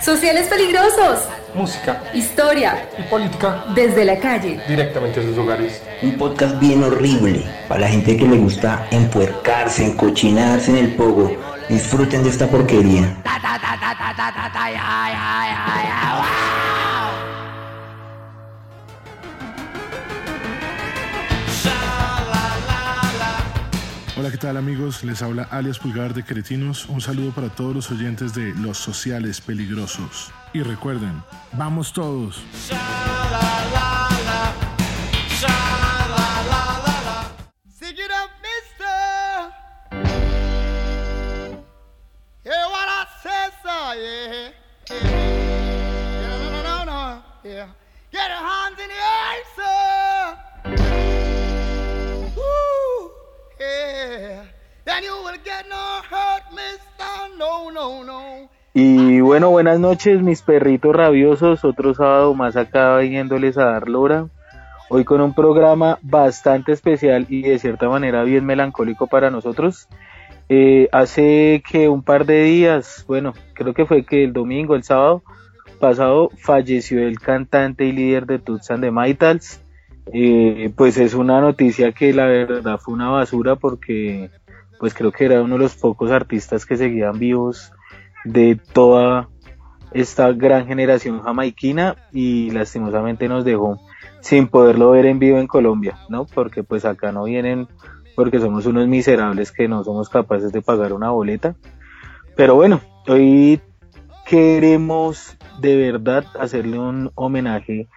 Sociales peligrosos. Música. Historia. Y política. Desde la calle. Directamente a sus hogares. Un podcast bien horrible para la gente que le gusta empuercarse, encochinarse en el pogo. Disfruten de esta porquería. Hola, ¿qué tal amigos? Les habla alias Pulgar de Cretinos. Un saludo para todos los oyentes de Los Sociales Peligrosos. Y recuerden, vamos todos. Stick it up, mister. Y bueno, buenas noches, mis perritos rabiosos. Otro sábado más acá viniéndoles a dar lora. Hoy con un programa bastante especial y de cierta manera bien melancólico para nosotros. Eh, hace que un par de días, bueno, creo que fue que el domingo, el sábado pasado, falleció el cantante y líder de Toots and the Maytals. Eh, pues es una noticia que la verdad fue una basura porque pues creo que era uno de los pocos artistas que seguían vivos de toda esta gran generación jamaiquina y lastimosamente nos dejó sin poderlo ver en vivo en Colombia, ¿no? Porque pues acá no vienen porque somos unos miserables que no somos capaces de pagar una boleta. Pero bueno, hoy queremos de verdad hacerle un homenaje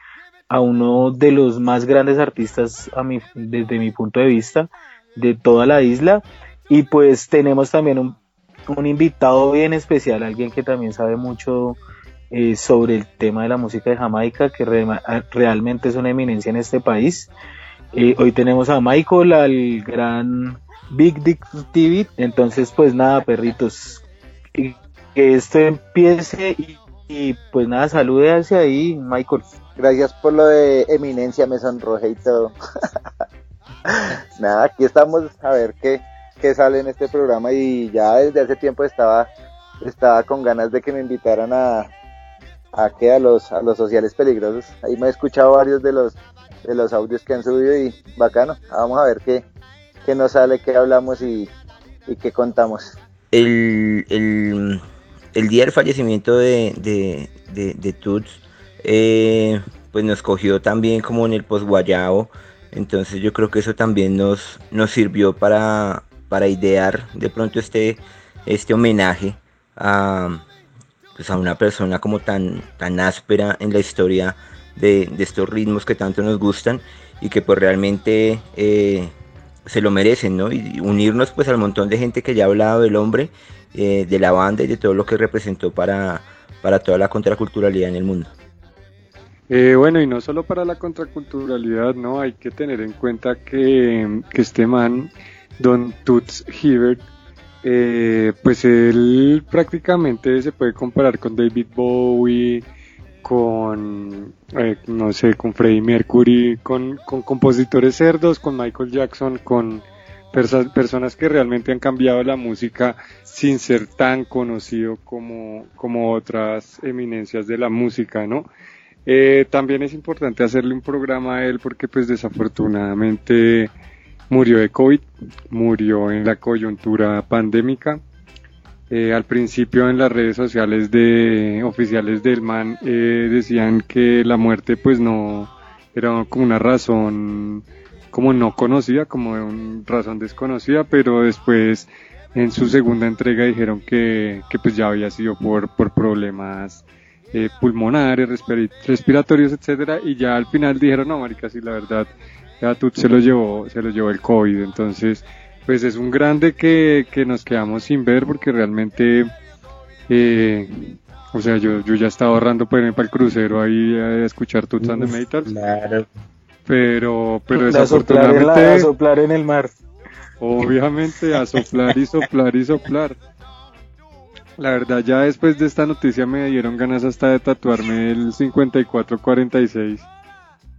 a uno de los más grandes artistas a desde mi punto de vista de toda la isla y pues tenemos también un, un invitado bien especial, alguien que también sabe mucho eh, sobre el tema de la música de Jamaica, que re realmente es una eminencia en este país. Eh, hoy tenemos a Michael, al gran Big Dick TV. Entonces, pues nada, perritos, que, esto empiece y, y, pues nada, salude hacia ahí, Michael. Gracias por lo de eminencia, me sonrojé y todo. nada, aquí estamos a ver qué, qué sale en este programa y ya desde hace tiempo estaba, estaba con ganas de que me invitaran a, a que a los a los sociales peligrosos. Ahí me he escuchado varios de los de los audios que han subido y bacano. Vamos a ver qué, qué nos sale, qué hablamos y, qué contamos. El, el, el, día del fallecimiento de, de, de, Tuts, eh, pues nos cogió también como en el posguayabo. Entonces yo creo que eso también nos, nos sirvió para, para idear de pronto este, este homenaje a, pues a una persona como tan, tan áspera en la historia de, de, estos ritmos que tanto nos gustan y que pues realmente eh, se lo merecen, ¿no? Y unirnos pues al montón de gente que ya ha hablado del hombre, eh, de la banda y de todo lo que representó para, para toda la contraculturalidad en el mundo. Eh, bueno, y no solo para la contraculturalidad, ¿no? Hay que tener en cuenta que, que este man, Don Toots Hibbert, eh, pues él prácticamente se puede comparar con David Bowie, con, eh, no sé, con Freddie Mercury, con, con compositores cerdos, con Michael Jackson, con perso personas que realmente han cambiado la música sin ser tan conocido como, como otras eminencias de la música, ¿no? Eh, también es importante hacerle un programa a él porque pues desafortunadamente murió de COVID, murió en la coyuntura pandémica. Eh, al principio en las redes sociales de oficiales del MAN eh, decían que la muerte pues no era como una razón como no conocida, como una razón desconocida, pero después en su segunda entrega dijeron que, que pues ya había sido por, por problemas eh, pulmonares, respir respiratorios, etcétera, y ya al final dijeron, no, marica, sí, la verdad, ya tú se lo llevó, se lo llevó el COVID, entonces, pues es un grande que, que nos quedamos sin ver porque realmente, eh, o sea, yo, yo ya estaba ahorrando para irme para el crucero ahí a escuchar Tuts and the Metals. Claro. Pero, pero a desafortunadamente. Soplar en, la, a soplar en el mar. Obviamente, a soplar y soplar y soplar. La verdad, ya después de esta noticia me dieron ganas hasta de tatuarme el 5446.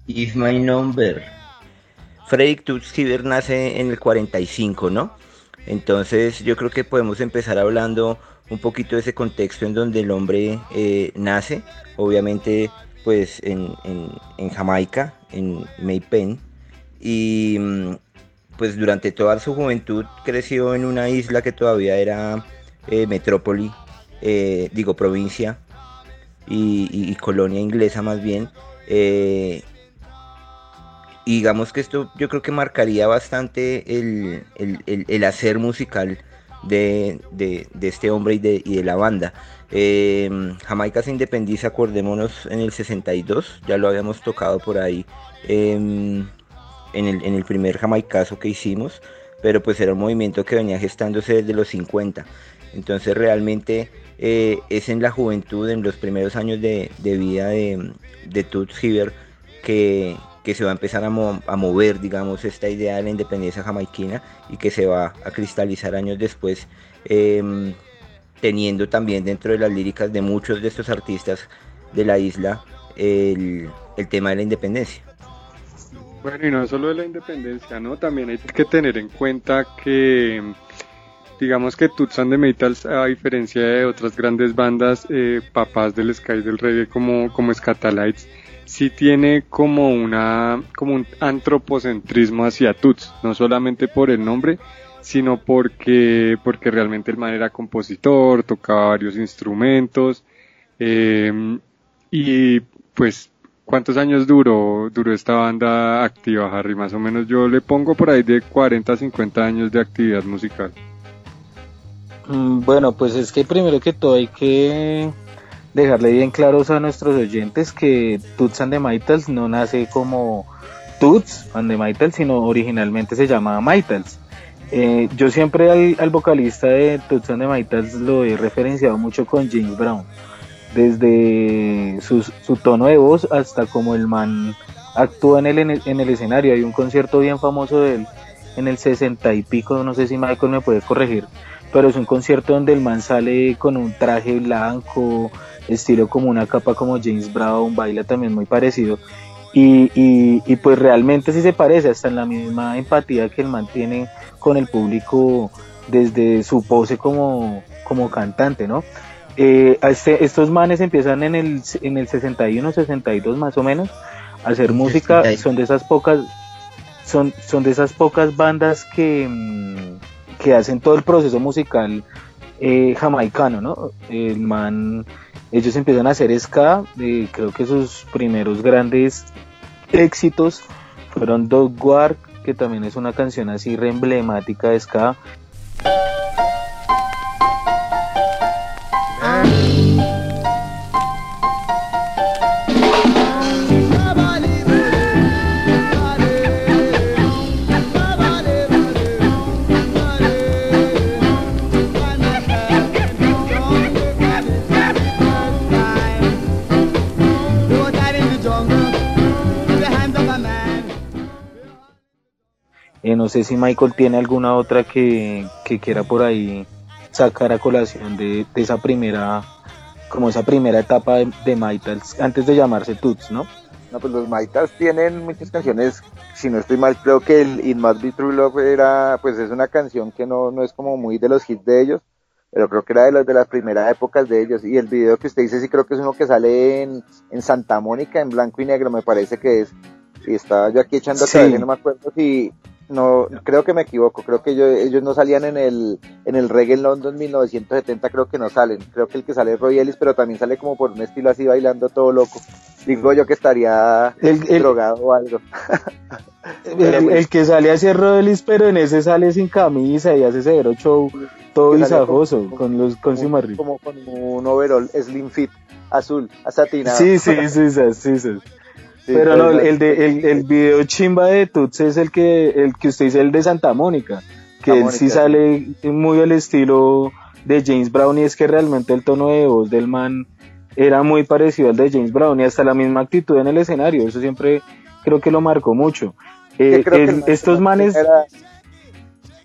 Is my number. Frederick Tutzkiber nace en el 45, ¿no? Entonces yo creo que podemos empezar hablando un poquito de ese contexto en donde el hombre eh, nace, obviamente pues en, Jamaica, en Maypen, y mm, pues durante toda su juventud creció en una isla que todavía era eh, metrópoli, eh, digo provincia y, colonia inglesa más bien. Y digamos que esto yo creo que marcaría bastante el hacer musical de, este hombre y de, y de la banda. Em, Jamaica se independiza, acordémonos, en el 62, ya lo habíamos tocado por ahí em, en, el, en el primer jamaicazo que hicimos, pero pues era un movimiento que venía gestándose desde los 50. Entonces realmente eh, es en la juventud, en los primeros años de, vida de, de Toots que, que se va a empezar a, mover, digamos, esta idea de la independencia jamaiquina y que se va a cristalizar años después, em, teniendo también dentro de las líricas de muchos de estos artistas de la isla el, tema de la independencia. Bueno, y no solo de la independencia, ¿no? También hay que tener en cuenta que, digamos que Tutsan de Metals, a diferencia de otras grandes bandas, eh, papás del Sky del reggae como, como Scatalites, sí tiene como una como un antropocentrismo hacia Tuts, no solamente por el nombre, sino porque porque realmente el man era compositor, tocaba varios instrumentos em, y pues ¿cuántos años duró duró esta banda activa, Harry? Más o menos yo le pongo por ahí de 40 a 50 años de actividad musical. Mm, bueno, pues es que primero que todo hay que dejarle bien claros a nuestros oyentes que Toots and the Maytals no nace como Toots and the Maytals, sino originalmente se llamaba Maytals. Eh, yo siempre al, vocalista de Toots and the Maytals lo he referenciado mucho con James Brown, desde su, su tono de voz hasta como el man actúa en el, en el escenario. Hay un concierto bien famoso de en el 60 y pico, no sé si Michael me puede corregir, pero es un concierto donde el man sale con un traje blanco, estilo como una capa como James Brown, baila también muy parecido. Y, y, pues realmente sí se parece, hasta en la misma empatía que él mantiene con el público desde su pose como, como cantante, ¿no? Eh, este, estos manes empiezan en el, en el 61, 62 más o menos a hacer música, son de esas pocas, son, son de esas pocas bandas que, mm, que hacen todo el proceso musical eh, jamaicano, ¿no? El man ellos empiezan a hacer ska, eh, creo que sus primeros grandes éxitos fueron Dog War, que también es una canción así re emblemática de ska. Eh, no sé si Michael tiene alguna otra que, quiera por ahí sacar a colación de, esa primera, como esa primera etapa de, de antes de llamarse Toots, ¿no? No, pues los Maitals tienen muchas canciones, si no estoy mal, creo que el It Must Be True Love era, pues es una canción que no, no es como muy de los hits de ellos, pero creo que era de los de las primeras épocas de ellos. Y el video que usted dice sí creo que es uno que sale en, en Santa Mónica, en blanco y negro, me parece que es. Y estaba yo aquí echando sí. no me acuerdo si, no, creo que me equivoco, creo que ellos, ellos no salían en el, en el Reggae en London 1970, creo que no salen, creo que el que sale es Roy Ellis, pero también sale como por un estilo así bailando todo loco. Digo yo que estaría el, drogado o algo. el, que sale así es Roy Ellis, pero en ese sale sin camisa y hace severo show todo visajoso, con los con como, como con un overall slim fit azul, satinado. Sí, sí, sí, sí, sí. sí. Pero no, el, de, el, el, video chimba de Tuts es el que, el que usted dice, el de Santa Mónica, que él sí sale muy al estilo de James Brown y es que realmente el tono de voz del man era muy parecido al de James Brown y hasta la misma actitud en el escenario, eso siempre creo que lo marcó mucho. Eh, estos manes...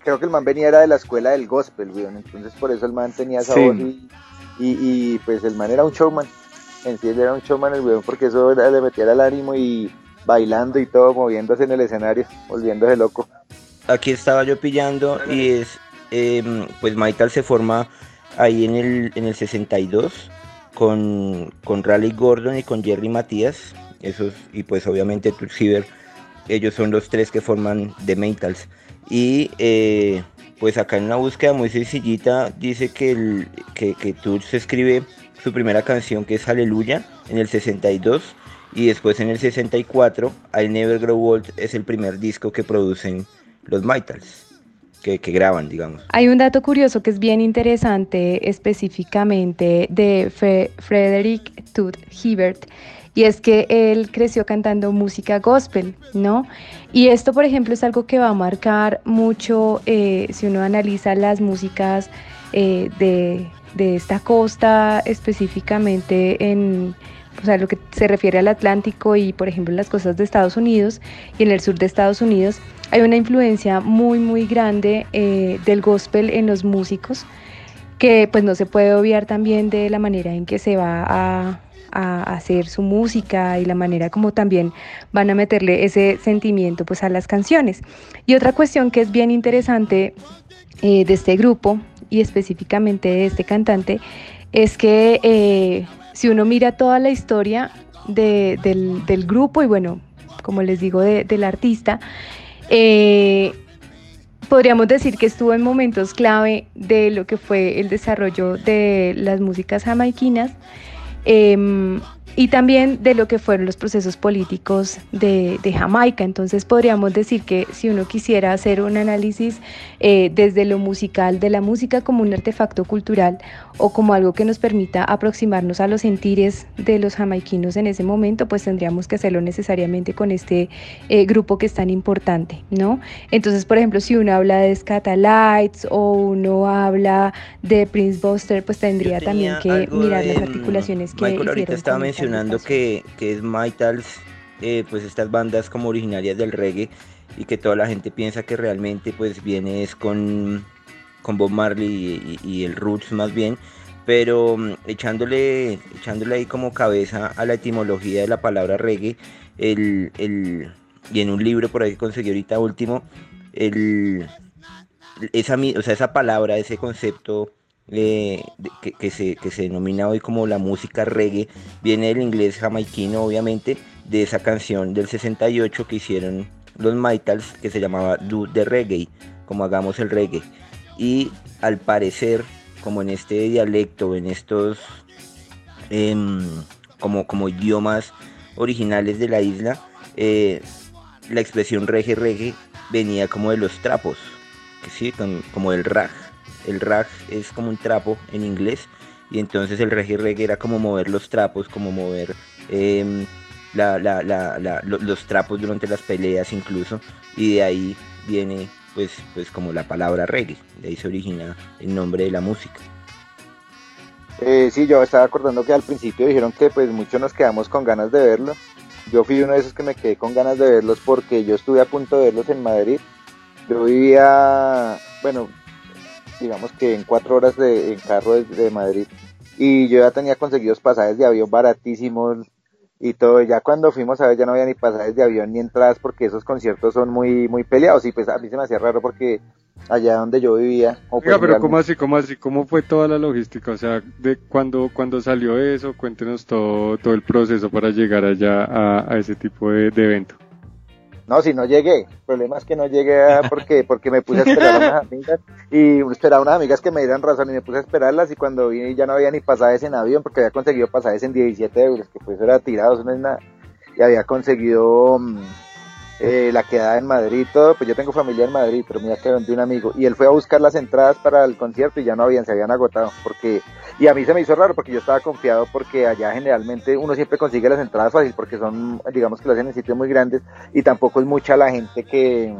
creo que el man venía era de la escuela del gospel, entonces por eso el man tenía esa voz y, y pues el man era un showman en sí era un showman el weón porque eso le metía el ánimo y bailando y todo, moviéndose en el escenario, volviéndose loco. Aquí estaba yo pillando y es em, pues Michael se forma ahí en el, en el 62 con, con Raleigh Gordon y con Jerry Matías, esos, y pues obviamente Hibbert, ellos son los tres que forman The Metals. Y eh, pues acá en una búsqueda muy sencillita dice que, el, que, que Toots escribe su primera canción que es Aleluya en el 62 y después en el 64 I Never Grow Old es el primer disco que producen los Mitals. Que, que, graban, digamos. Hay un dato curioso que es bien interesante específicamente de Frederick Toot Hibbert y es que él creció cantando música gospel, ¿no? Y esto, por ejemplo, es algo que va a marcar mucho eh, si uno analiza las músicas eh, de, de esta costa específicamente en o sea, lo que se refiere al Atlántico y, por ejemplo, las costas de Estados Unidos y en el sur de Estados Unidos, hay una influencia muy, muy grande eh, del gospel en los músicos, que pues no se puede obviar también de la manera en que se va a, a hacer su música y la manera como también van a meterle ese sentimiento pues a las canciones. Y otra cuestión que es bien interesante eh, de este grupo y específicamente de este cantante es que eh, si uno mira toda la historia de, del, del, grupo y bueno, como les digo, de, del artista, eh, podríamos decir que estuvo en momentos clave de lo que fue el desarrollo de las músicas jamaiquinas. Eh, y también de lo que fueron los procesos políticos de, de, Jamaica. Entonces podríamos decir que si uno quisiera hacer un análisis eh, desde lo musical de la música como un artefacto cultural o como algo que nos permita aproximarnos a los sentires de los jamaiquinos en ese momento, pues tendríamos que hacerlo necesariamente con este eh, grupo que es tan importante, ¿no? Entonces, por ejemplo, si uno habla de Scatalites o uno habla de Prince Buster, pues tendría también que mirar las articulaciones que Michael ahorita hicieron estaba mencionando que, que es Mitals, eh, pues estas bandas como originarias del reggae y que toda la gente piensa que realmente pues viene es con, con Bob Marley y, y, el Roots más bien, pero um, echándole, echándole ahí como cabeza a la etimología de la palabra reggae, el, el, y en un libro por ahí que conseguí ahorita último, el, esa, o sea, esa palabra, ese concepto que, se, que se denomina hoy como la música reggae, viene del inglés jamaiquino obviamente, de esa canción del 68 que hicieron los Mitals que se llamaba Do the Reggae, como hagamos el reggae. Y al parecer, como en este dialecto, en estos eh, como, como idiomas originales de la isla, eh, la expresión reggae reggae venía como de los trapos, ¿sí? como del rag. El rag es como un trapo en inglés y entonces el reggae reggae era como mover los trapos, como mover la, la, los trapos durante las peleas incluso y de ahí viene pues, pues como la palabra reggae, de ahí se origina el nombre de la música. Eh, sí, yo estaba acordando que al principio dijeron que pues muchos nos quedamos con ganas de verlo. Yo fui uno de esos que me quedé con ganas de verlos porque yo estuve a punto de verlos en Madrid. Yo vivía, bueno, digamos que en cuatro horas de en carro de, de Madrid y yo ya tenía conseguidos pasajes de avión baratísimos y todo, ya cuando fuimos a ver ya no había ni pasajes de avión ni entradas porque esos conciertos son muy muy peleados y pues a mí se me hacía raro porque allá donde yo vivía. O pues, Oiga, pero ¿cómo así, cómo así, cómo fue toda la logística? O sea, de cuando, cuando salió eso, cuéntenos todo, todo el proceso para llegar allá a, a ese tipo de, de evento. No, si no llegué. El problema es que no llegué porque, porque me puse a esperar a unas amigas y esperaba a unas amigas que me dieran razón y me puse a esperarlas y cuando vine ya no había ni pasajes en avión porque había conseguido pasajes en 17 euros, que pues era tirado, eso no es nada. Y había conseguido eh, la quedada en Madrid todo, pues yo tengo familia en Madrid, pero mira que de un amigo y él fue a buscar las entradas para el concierto y ya no habían, se habían agotado porque y a mí se me hizo raro porque yo estaba confiado porque allá generalmente uno siempre consigue las entradas fácil porque son, digamos que lo hacen en sitios muy grandes y tampoco es mucha la gente que,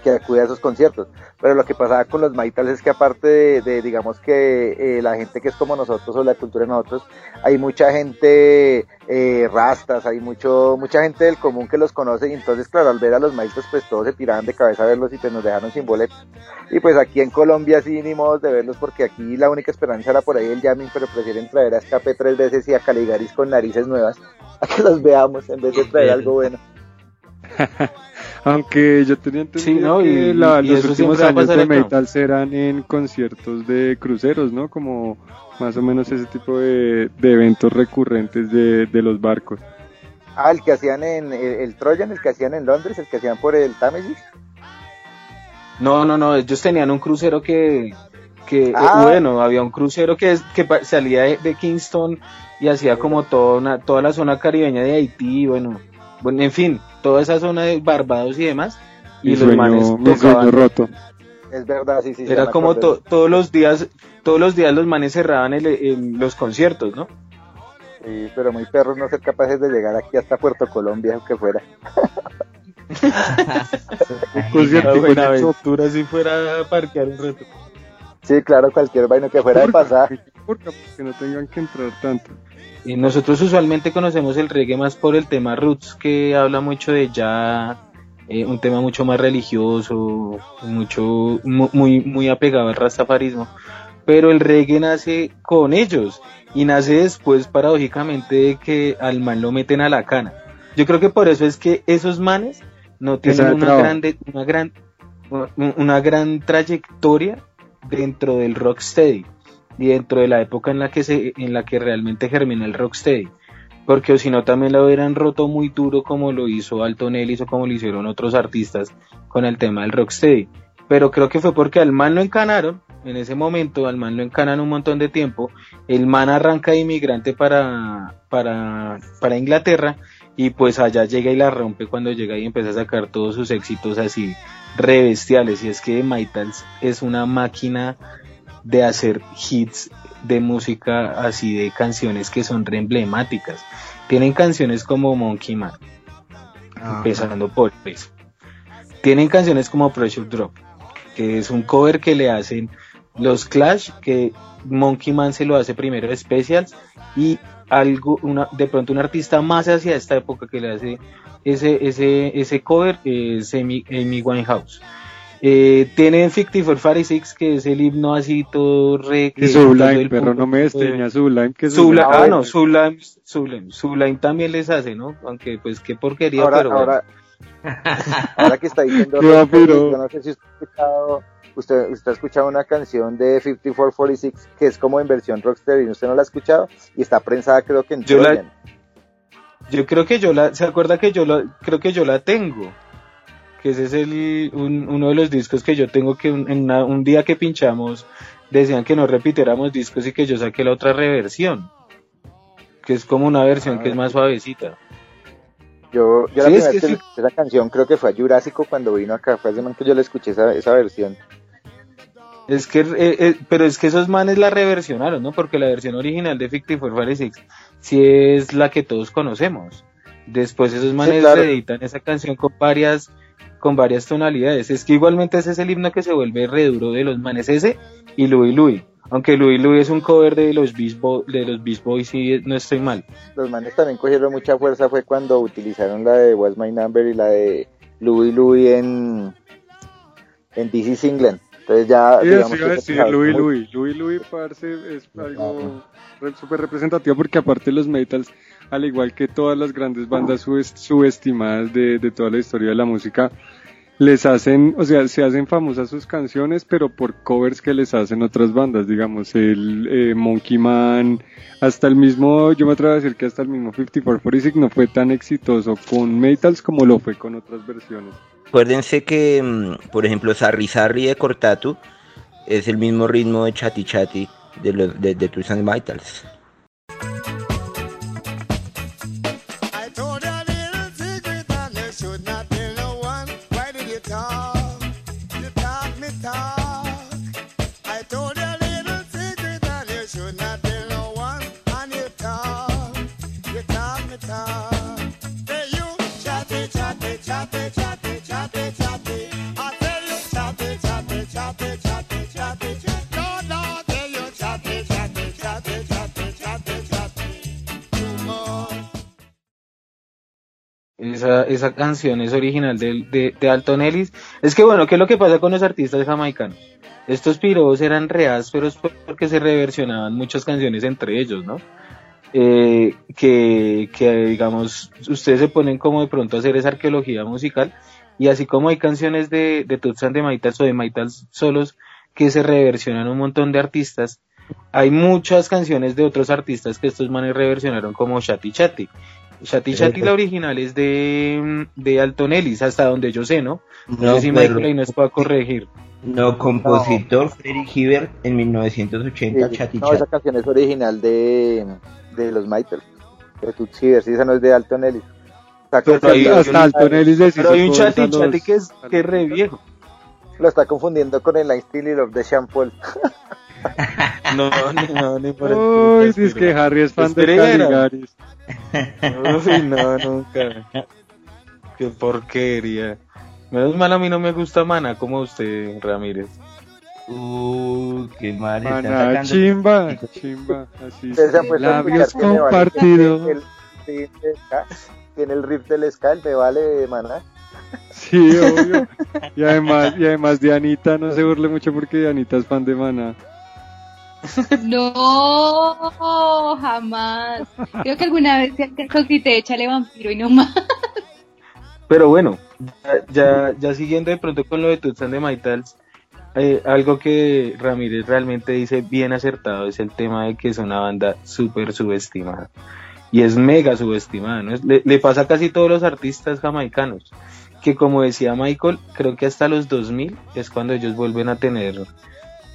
que acude a esos conciertos. Pero lo que pasaba con los Maitals es que aparte de, digamos que eh, la gente que es como nosotros o la cultura de nosotros, hay mucha gente eh, rastas, hay mucho mucha gente del común que los conoce y entonces claro, al ver a los Maitals pues todos se tiraban de cabeza a verlos y pues nos dejaron sin boleto. Y pues aquí en Colombia sí ni modo de verlos porque aquí la única esperanza era por ahí el jamming, pero prefieren traer a Escape tres veces y a Caligaris con narices nuevas a que los veamos en vez de traer algo bueno. Aunque yo tenía entendido Sí, ¿no? que Y- la- y los eso últimos años pasar de acá. Metals eran en conciertos de cruceros, ¿no? Como más o menos ese tipo de, de eventos recurrentes de, de los barcos. Ah, el que hacían en el, el Trojan, el que hacían en Londres, el que hacían por el Támesis. No, no, no, ellos tenían un crucero que, que eh, Ah. bueno, había un crucero que, salía de, de Kingston y hacía como toda, una, toda la zona caribeña de Haití, bueno, bueno, en fin, toda esa zona de Barbados y demás. Y Mi los manes sueño, sueño tocaban. roto. Es verdad, sí, sí. Era como to- todos los días, todos los días los manes cerraban el- el- los conciertos, ¿no? Sí, pero muy perros no ser capaces de llegar aquí hasta Puerto Colombia o que fuera. Un concierto con Buenaventura si fuera a parquear un rato. Sí, claro, cualquier vaina que fuera de pasaje. Porque no tengan que entrar tanto. Y nosotros usualmente conocemos el reggae más por el tema roots, que habla mucho de ya eh, un tema mucho más religioso, mucho mu- muy muy apegado al rastafarismo. Pero el reggae nace con ellos y nace después paradójicamente de que al man lo meten a la cana. Yo creo que por eso es que esos manes no tienen una grande, una gran una gran trayectoria dentro del rocksteady y dentro de la época en la que se en la que realmente germina el rocksteady. Porque si no también lo hubieran roto muy duro como lo hizo Alton Ellis o como lo hicieron otros artistas con el tema del rocksteady. Pero creo que fue porque al man lo encanaron en ese momento al man lo encanan un montón de tiempo el man arranca de inmigrante para para para Inglaterra y pues allá llega y la rompe cuando llega y empieza a sacar todos sus éxitos así re bestiales y es que Maitals es una máquina de hacer hits de música así de canciones que son re emblemáticas. Tienen canciones como Monkey Man empezando por eso. Tienen canciones como Pressure Drop que es un cover que le hacen los Clash que Monkey Man se lo hace primero Specials y algo una de pronto un artista más hacia esta época que le hace ese ese ese cover es Amy, Amy Winehouse eh, tienen 5446 que es el himno así todo re que Y Sublime, el pero punto no me despeña Sublime, que Sublime, Sublime- ah, no, Sublime, Sublime, Sublime también les hace, ¿no? Aunque pues qué porquería, Ahora, pero bueno. ahora, que está diciendo vampiro. yo no sé si usted ha escuchado, usted, usted ha escuchado una canción de 5446 que es como en versión Rocksteady, ¿usted no la ha escuchado? Y está prensada creo que en Yo la-. Yo creo que yo la, ¿se acuerda que yo la, creo que yo la tengo? Que ese es el, un- uno de los discos que yo tengo que un, en una- un día que pinchamos decían que no repitiéramos discos y que yo saqué la otra reversión. Que es como una versión que es más suavecita. Yo, yo la Sí, es primera que sí. canción creo que fue a Jurásico cuando vino acá, fue hace que yo la escuché esa, esa versión. Es que, eh, eh, pero es que esos manes la reversionaron, ¿no? Porque la versión original de 5446 sí es la que todos conocemos. Después esos manes claro. reeditan esa canción con varias, con varias tonalidades. Es que igualmente ese es el himno que se vuelve re duro de los manes ese y Louis Louis. Aunque Louis Louis es un cover de los Beast, Bo- de los Beast Boys y no estoy mal. Los manes también cogieron mucha fuerza fue cuando utilizaron la de What's My Number y la de Louis Louis en, en This is England. Entonces ya, Sí, digamos a que decir, Louis Louis. Louis Louis, parce, es algo súper representativo porque aparte los metals, al igual que todas las grandes bandas subest- subestimadas de, toda la historia de la música, les hacen, o sea, se hacen famosas sus canciones, pero por covers que les hacen otras bandas, digamos, el eh, Monkey Man, hasta el mismo, yo me atrevo a decir que hasta el mismo 5446 no fue tan exitoso con metals como lo fue con otras versiones. Acuérdense que, mm, por ejemplo, Sarri Sarri de Cortatu es el mismo ritmo de Chati Chati de, los, de, de and Vitals. Esa, canción es original de, de, de Alton Ellis. Es que bueno, ¿qué es lo que pasa con los artistas jamaicanos? Estos piros eran re ásperos porque se reversionaban muchas canciones entre ellos, ¿no? Eh, que, que digamos, ustedes se ponen como de pronto a hacer esa arqueología musical Y así como hay canciones de, de Toots and the Maytals o de Maytals solos que se reversionan un montón de artistas, hay muchas canciones de otros artistas que estos manes reversionaron como Shati Chati. Shati Chati la original es de, de Alton Ellis, hasta donde yo sé, ¿no? No, No, sé si pero- Michael ahí nos pueda corregir. No, compositor Freddie Hibbert en 1980, Sí, Chati no, Chati. esa canción es original de, de los Michael. De Toots Hibbert, sí, esa no es de Alton Ellis. Está Pero hay- confundiendo- Hasta Alton Ellis les Pero hay un Chati los- Chati que es, que es re viejo. Lo está confundiendo con el Line Still y Love de Sean Paul. No, no, ni por el Uy, putas, dice que Harry es fan de. Caligaris. Uy, no, nunca. Qué porquería. Menos mal a mí no me gusta Mana como usted, Ramírez. Uh, qué mal. sacando- chimba, chimba, así labios compartidos. Tiene el riff del ska, el me vale de maná. Sí, obvio. Y además, y además Dianita no se burle mucho porque Dianita es fan de Maná. No, jamás. Creo que alguna vez grité, échale vampiro y no más. Pero bueno, ya, ya, siguiendo de pronto con lo de Tutsan de Maitals, eh, algo que Ramírez realmente dice bien acertado es el tema de que es una banda súper subestimada. Y es mega subestimada, ¿no? Le, le pasa a casi todos los artistas jamaicanos, que como decía Michael, creo que hasta los 2000 es cuando ellos vuelven a tener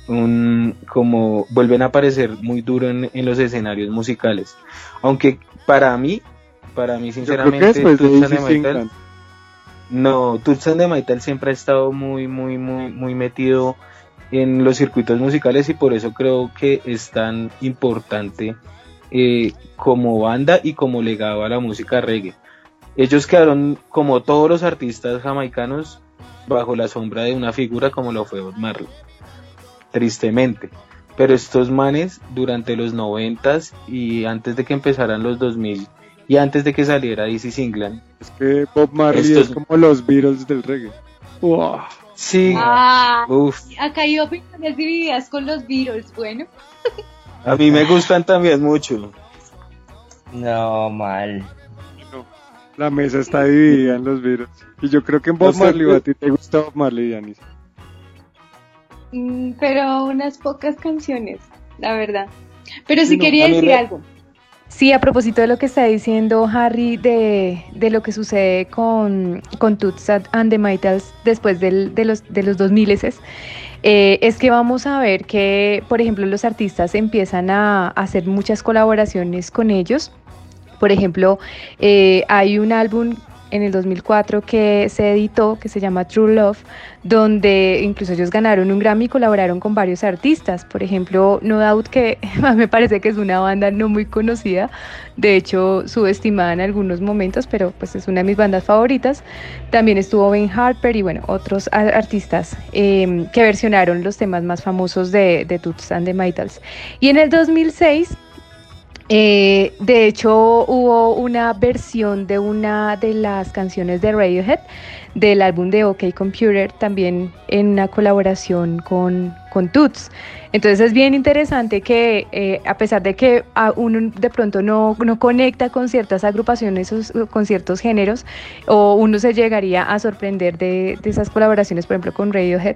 un, como, vuelven a aparecer muy duro en, en los escenarios musicales. Aunque para mí, para mí sinceramente, de Toots no, Tutsan de Maital siempre ha estado muy, muy, muy, muy metido en los circuitos musicales y por eso creo que es tan importante eh, como banda y como legado a la música reggae. Ellos quedaron, como todos los artistas jamaicanos, bajo la sombra de una figura como lo fue Bob Marley. Tristemente. Pero estos manes, durante los noventas y antes de que empezaran los 2000 y antes de que saliera Easy Singland, Es que Bob Marley Estos- es como los Beatles del reggae. Wow. sí, Ah, Uf, acá hay opiniones divididas con los Beatles. Bueno, a mí me gustan también mucho. No, mal. La mesa está dividida en los Beatles. Y yo creo que en Bob Marley, a ti te gusta Bob Marley, Yanis. Mm, pero unas pocas canciones, la verdad. Pero sí no, quería decir me- algo. Sí, a propósito de lo que está diciendo Harry de, de lo que sucede con, con Toots and the Maytals después del- de los, de los 2000 eh, es que vamos a ver que, por ejemplo, los artistas empiezan a, a hacer muchas colaboraciones con ellos. Por ejemplo, eh, hay un álbum en el 2004 que se editó que se llama True Love, donde incluso ellos ganaron un Grammy y colaboraron con varios artistas. Por ejemplo, No Doubt, que me parece que es una banda no muy conocida, de hecho subestimada en algunos momentos, pero pues es una de mis bandas favoritas. También estuvo Ben Harper y bueno, otros artistas eh, que versionaron los temas más famosos de, de Toots and the Maytals. Y en el 2006 eh, de hecho, hubo una versión de una de las canciones de Radiohead del álbum de OK Computer, también en una colaboración con, con Toots. Entonces es bien interesante que eh, a pesar de que a uno de pronto no, no conecta con ciertas agrupaciones con ciertos géneros, o uno se llegaría a sorprender de, de esas colaboraciones, por ejemplo, con Radiohead,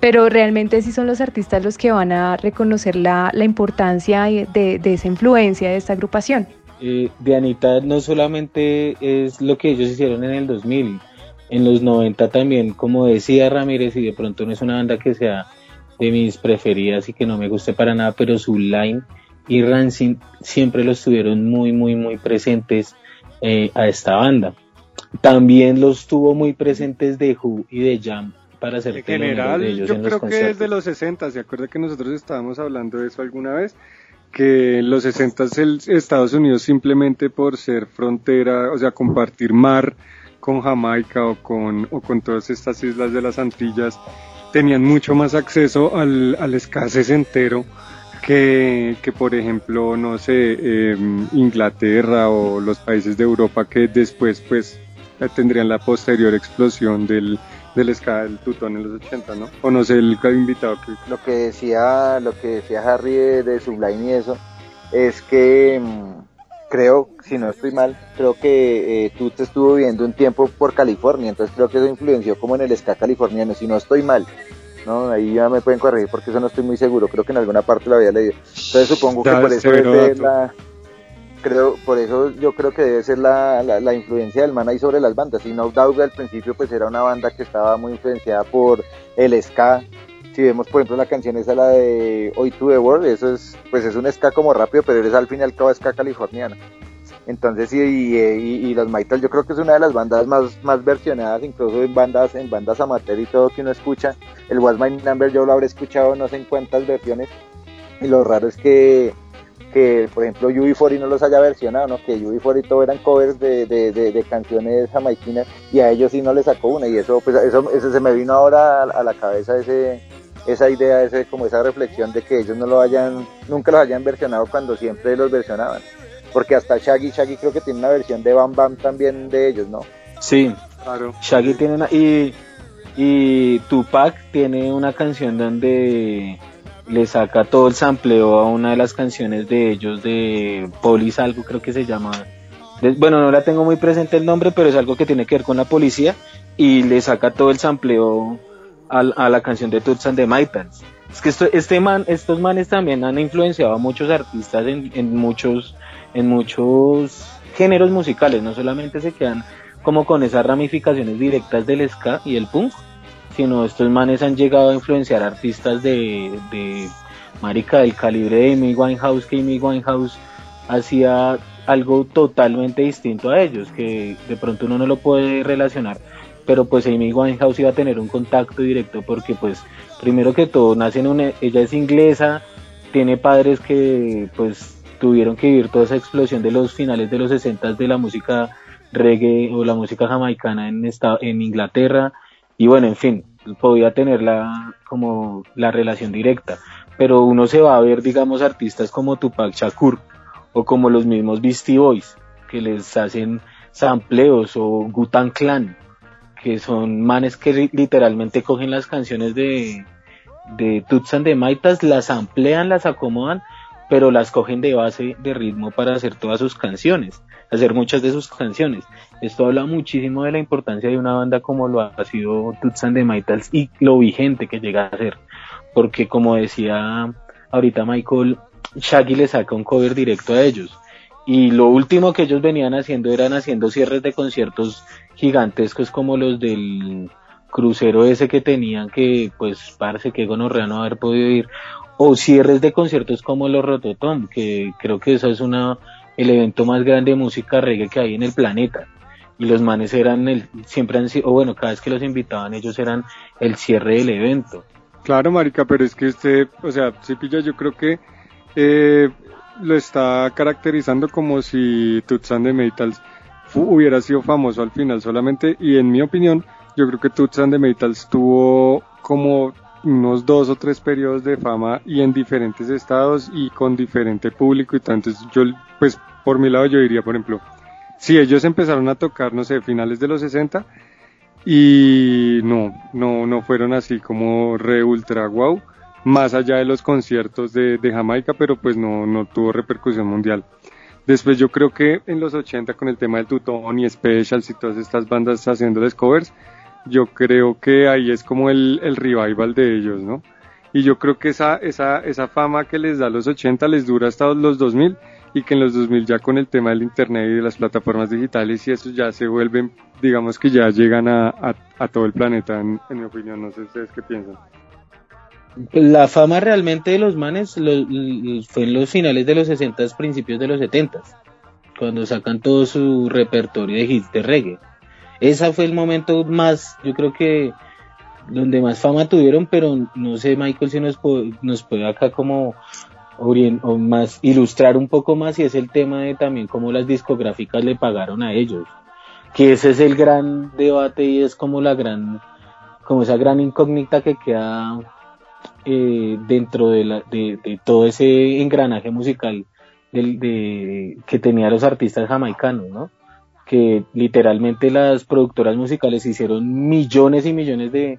pero realmente sí son los artistas los que van a reconocer la, la importancia de, de esa influencia de esta agrupación. Eh, Dianita no solamente es lo que ellos hicieron en el 2000, en los 90 también, como decía Ramírez, y de pronto no es una banda que sea de mis preferidas y que no me guste para nada, pero su line y Rancid siempre los tuvieron muy, muy, muy presentes eh, a esta banda. También los tuvo muy presentes de Who y de Jam para hacer En general, de ellos yo en los creo que conciertos. es de los 60. ¿Se acuerda que nosotros estábamos hablando de eso alguna vez? Que en los 60 el Estados Unidos simplemente por ser frontera, o sea, compartir mar con Jamaica o con, o con todas estas islas de las Antillas, tenían mucho más acceso al, al escasez entero que, que, por ejemplo, no sé, eh, Inglaterra o los países de Europa que después, pues, eh, tendrían la posterior explosión del, del del tutón en los 80, ¿no? O no sé, el invitado que... Lo que decía, lo que decía Harry de, de Sublime y eso, es que mm, creo, si no estoy mal, creo que eh, Toots estuvo viviendo un tiempo por California, entonces creo que eso influenció como en el ska californiano, si no estoy mal. ¿no? Ahí ya me pueden corregir porque eso no estoy muy seguro, creo que en alguna parte lo había leído. Entonces supongo que por eso es la, creo, por eso yo creo que debe ser la, la, la influencia del man ahí sobre las bandas. Y No Doubt al principio pues era una banda que estaba muy influenciada por el ska. Si vemos por ejemplo la canción esa la de Hoy to the World, eso es pues es un ska como rápido, pero es al fin y al cabo ska californiano. Entonces y, y, y los yo creo que es una de las bandas más, más versionadas, incluso en bandas, en bandas amateur y todo que uno escucha. El What's My Number yo lo habré escuchado no sé en cuántas versiones. Y lo raro es que, que por ejemplo UB40 no los haya versionado, ¿no? Que UB40 todo eran covers de, de, de, de canciones jamaiquinas y a ellos sí no les sacó una y eso pues eso, eso se me vino ahora a, a la cabeza ese esa idea, ese como esa reflexión de que ellos no lo hayan, nunca los hayan versionado cuando siempre los versionaban. Porque hasta Shaggy, Shaggy creo que tiene una versión de Bam Bam también de ellos, ¿no? Sí, Claro. Shaggy tiene una. Y, y Tupac tiene una canción donde le saca todo el sampleo a una de las canciones de ellos, de Polis, algo creo que se llama. Bueno, no la tengo muy presente el nombre, pero es algo que tiene que ver con la policía. Y le saca todo el sampleo a, la canción de Toots and the. Es que esto, este man, estos manes también han influenciado a muchos artistas en, en muchos, en muchos géneros musicales, no solamente se quedan como con esas ramificaciones directas del ska y el punk, sino estos manes han llegado a influenciar artistas de, de marica del calibre de Amy Winehouse, que Amy Winehouse hacía algo totalmente distinto a ellos, que de pronto uno no lo puede relacionar, pero pues Amy Winehouse iba a tener un contacto directo porque pues primero que todo nace en una, ella es inglesa, tiene padres que pues tuvieron que vivir toda esa explosión de los finales de los 60 de la música reggae o la música jamaicana en, esta, en Inglaterra. Y bueno, en fin, podía tener la, como la relación directa, pero uno se va a ver, digamos, artistas como Tupac Shakur o como los mismos Beastie Boys, que les hacen sampleos o Gutan Clan, que son manes que li- literalmente cogen las canciones de, de Toots and the Maytas, las amplían, las acomodan, pero las cogen de base de ritmo para hacer todas sus canciones, hacer muchas de sus canciones. Esto habla muchísimo de la importancia de una banda como lo ha sido Toots and the Maytals y lo vigente que llega a ser, porque como decía ahorita Michael, Shaggy le saca un cover directo a ellos. Y lo último que ellos venían haciendo eran haciendo cierres de conciertos gigantescos como los del crucero ese que tenían que pues parece que gonorrea no haber podido ir. O cierres de conciertos como los Rototom que creo que eso es una el evento más grande de música reggae que hay en el planeta. Y los manes eran el siempre han sido o bueno cada vez que los invitaban ellos eran el cierre del evento. Claro, marica, pero es que usted, o sea, si pilla, yo creo que eh, lo está caracterizando como si the Maytals fu- hubiera sido famoso al final solamente, y en mi opinión, yo creo que Toots and the Maytals tuvo como unos dos o tres periodos de fama y en diferentes estados y con diferente público y tanto. Entonces, yo, pues, por mi lado yo diría, por ejemplo, si ellos empezaron a tocar, no sé, finales de los 60, y no, no, no fueron así como re ultra wow, más allá de los conciertos de, de Jamaica, pero pues no, no tuvo repercusión mundial. Después yo creo que en los 80 con el tema del Tutón y Specials y todas estas bandas haciéndoles covers, yo creo que ahí es como el, el revival de ellos, ¿no? Y yo creo que esa, esa, esa fama que les da los 80 les dura hasta los 2000 y que en los 2000 ya con el tema del internet y de las plataformas digitales y eso ya se vuelven, digamos que ya llegan a, a, a todo el planeta, en, en mi opinión, no sé ustedes qué piensan. La fama realmente de los manes lo- lo- fue en los finales de los 60 principios de los 70 cuando sacan todo su repertorio de hits de reggae. Esa fue el momento más yo creo que donde más fama tuvieron pero no sé Michael si nos puede, nos puede acá como o más ilustrar un poco más y es el tema de también cómo las discográficas le pagaron a ellos que ese es el gran debate y es como la gran como esa gran incógnita que queda eh, dentro de, la, de, de todo ese engranaje musical que tenía los artistas jamaicanos, ¿no? Que literalmente las productoras musicales hicieron millones y millones de,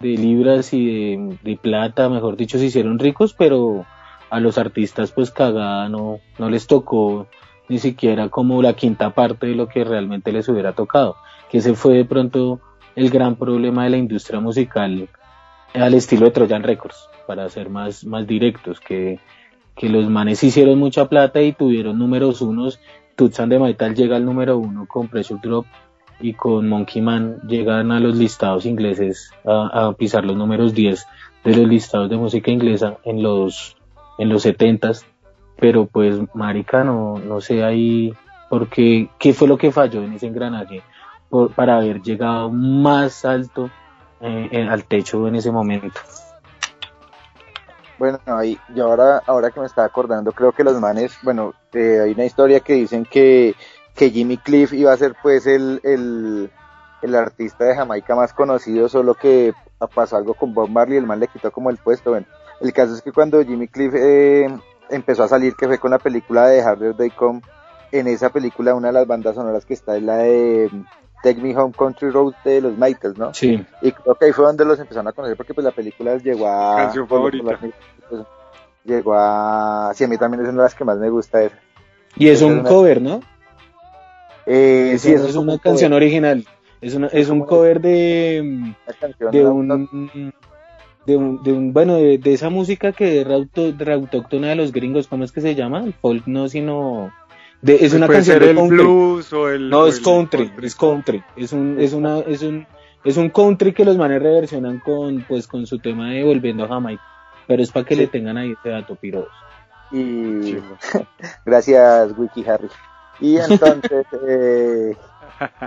libras y de, de plata, mejor dicho, se hicieron ricos, pero a los artistas pues cagada no, no les tocó ni siquiera como la quinta parte de lo que realmente les hubiera tocado. Que ese fue de pronto el gran problema de la industria musical al estilo de Trojan Records, para ser más, más directos, que, que los manes hicieron mucha plata y tuvieron números unos. Tutsan de Metal llega al número uno con Pressure Drop y con Monkey Man llegan a los listados ingleses a, pisar los números 10 de los listados de música inglesa en los en los 70s pero pues marica no, no sé ahí porque qué fue lo que falló en ese engranaje para haber llegado más alto eh, eh, al techo en ese momento Bueno, ahí, yo ahora, ahora que me estaba acordando, creo que los manes, bueno, eh, hay una historia que dicen que, que Jimmy Cliff iba a ser pues el, el, el artista de Jamaica más conocido, solo que pasó algo con Bob Marley, el man le quitó como el puesto. Bueno, el caso es que cuando Jimmy Cliff eh, empezó a salir, que fue con la película de Harder They Come, en esa película una de las bandas sonoras que está es la de Take Me Home Country Road de los Michaels, ¿no? sí Y creo que ahí fue donde los empezaron a conocer porque pues la película llegó a... Canción favorita. pues, llegó a... Sí, a mí también es una de las que más me gusta esa. y es un una- cover no Eh, sí, eso es una un canción cover, original es una es un cover de una canción de un de un, de un bueno de, de esa música que es autóctona de los gringos cómo es que se llama el folk no sino de, es Pues una canción ser de el country blues o el. no o es el country es country es un es una es un es un country que los manes reversionan con pues con su tema de volviendo a Jamaica pero es para que Sí. le tengan ahí ese dato piros Y Sí. gracias, Wiki Harry. Y entonces, eh,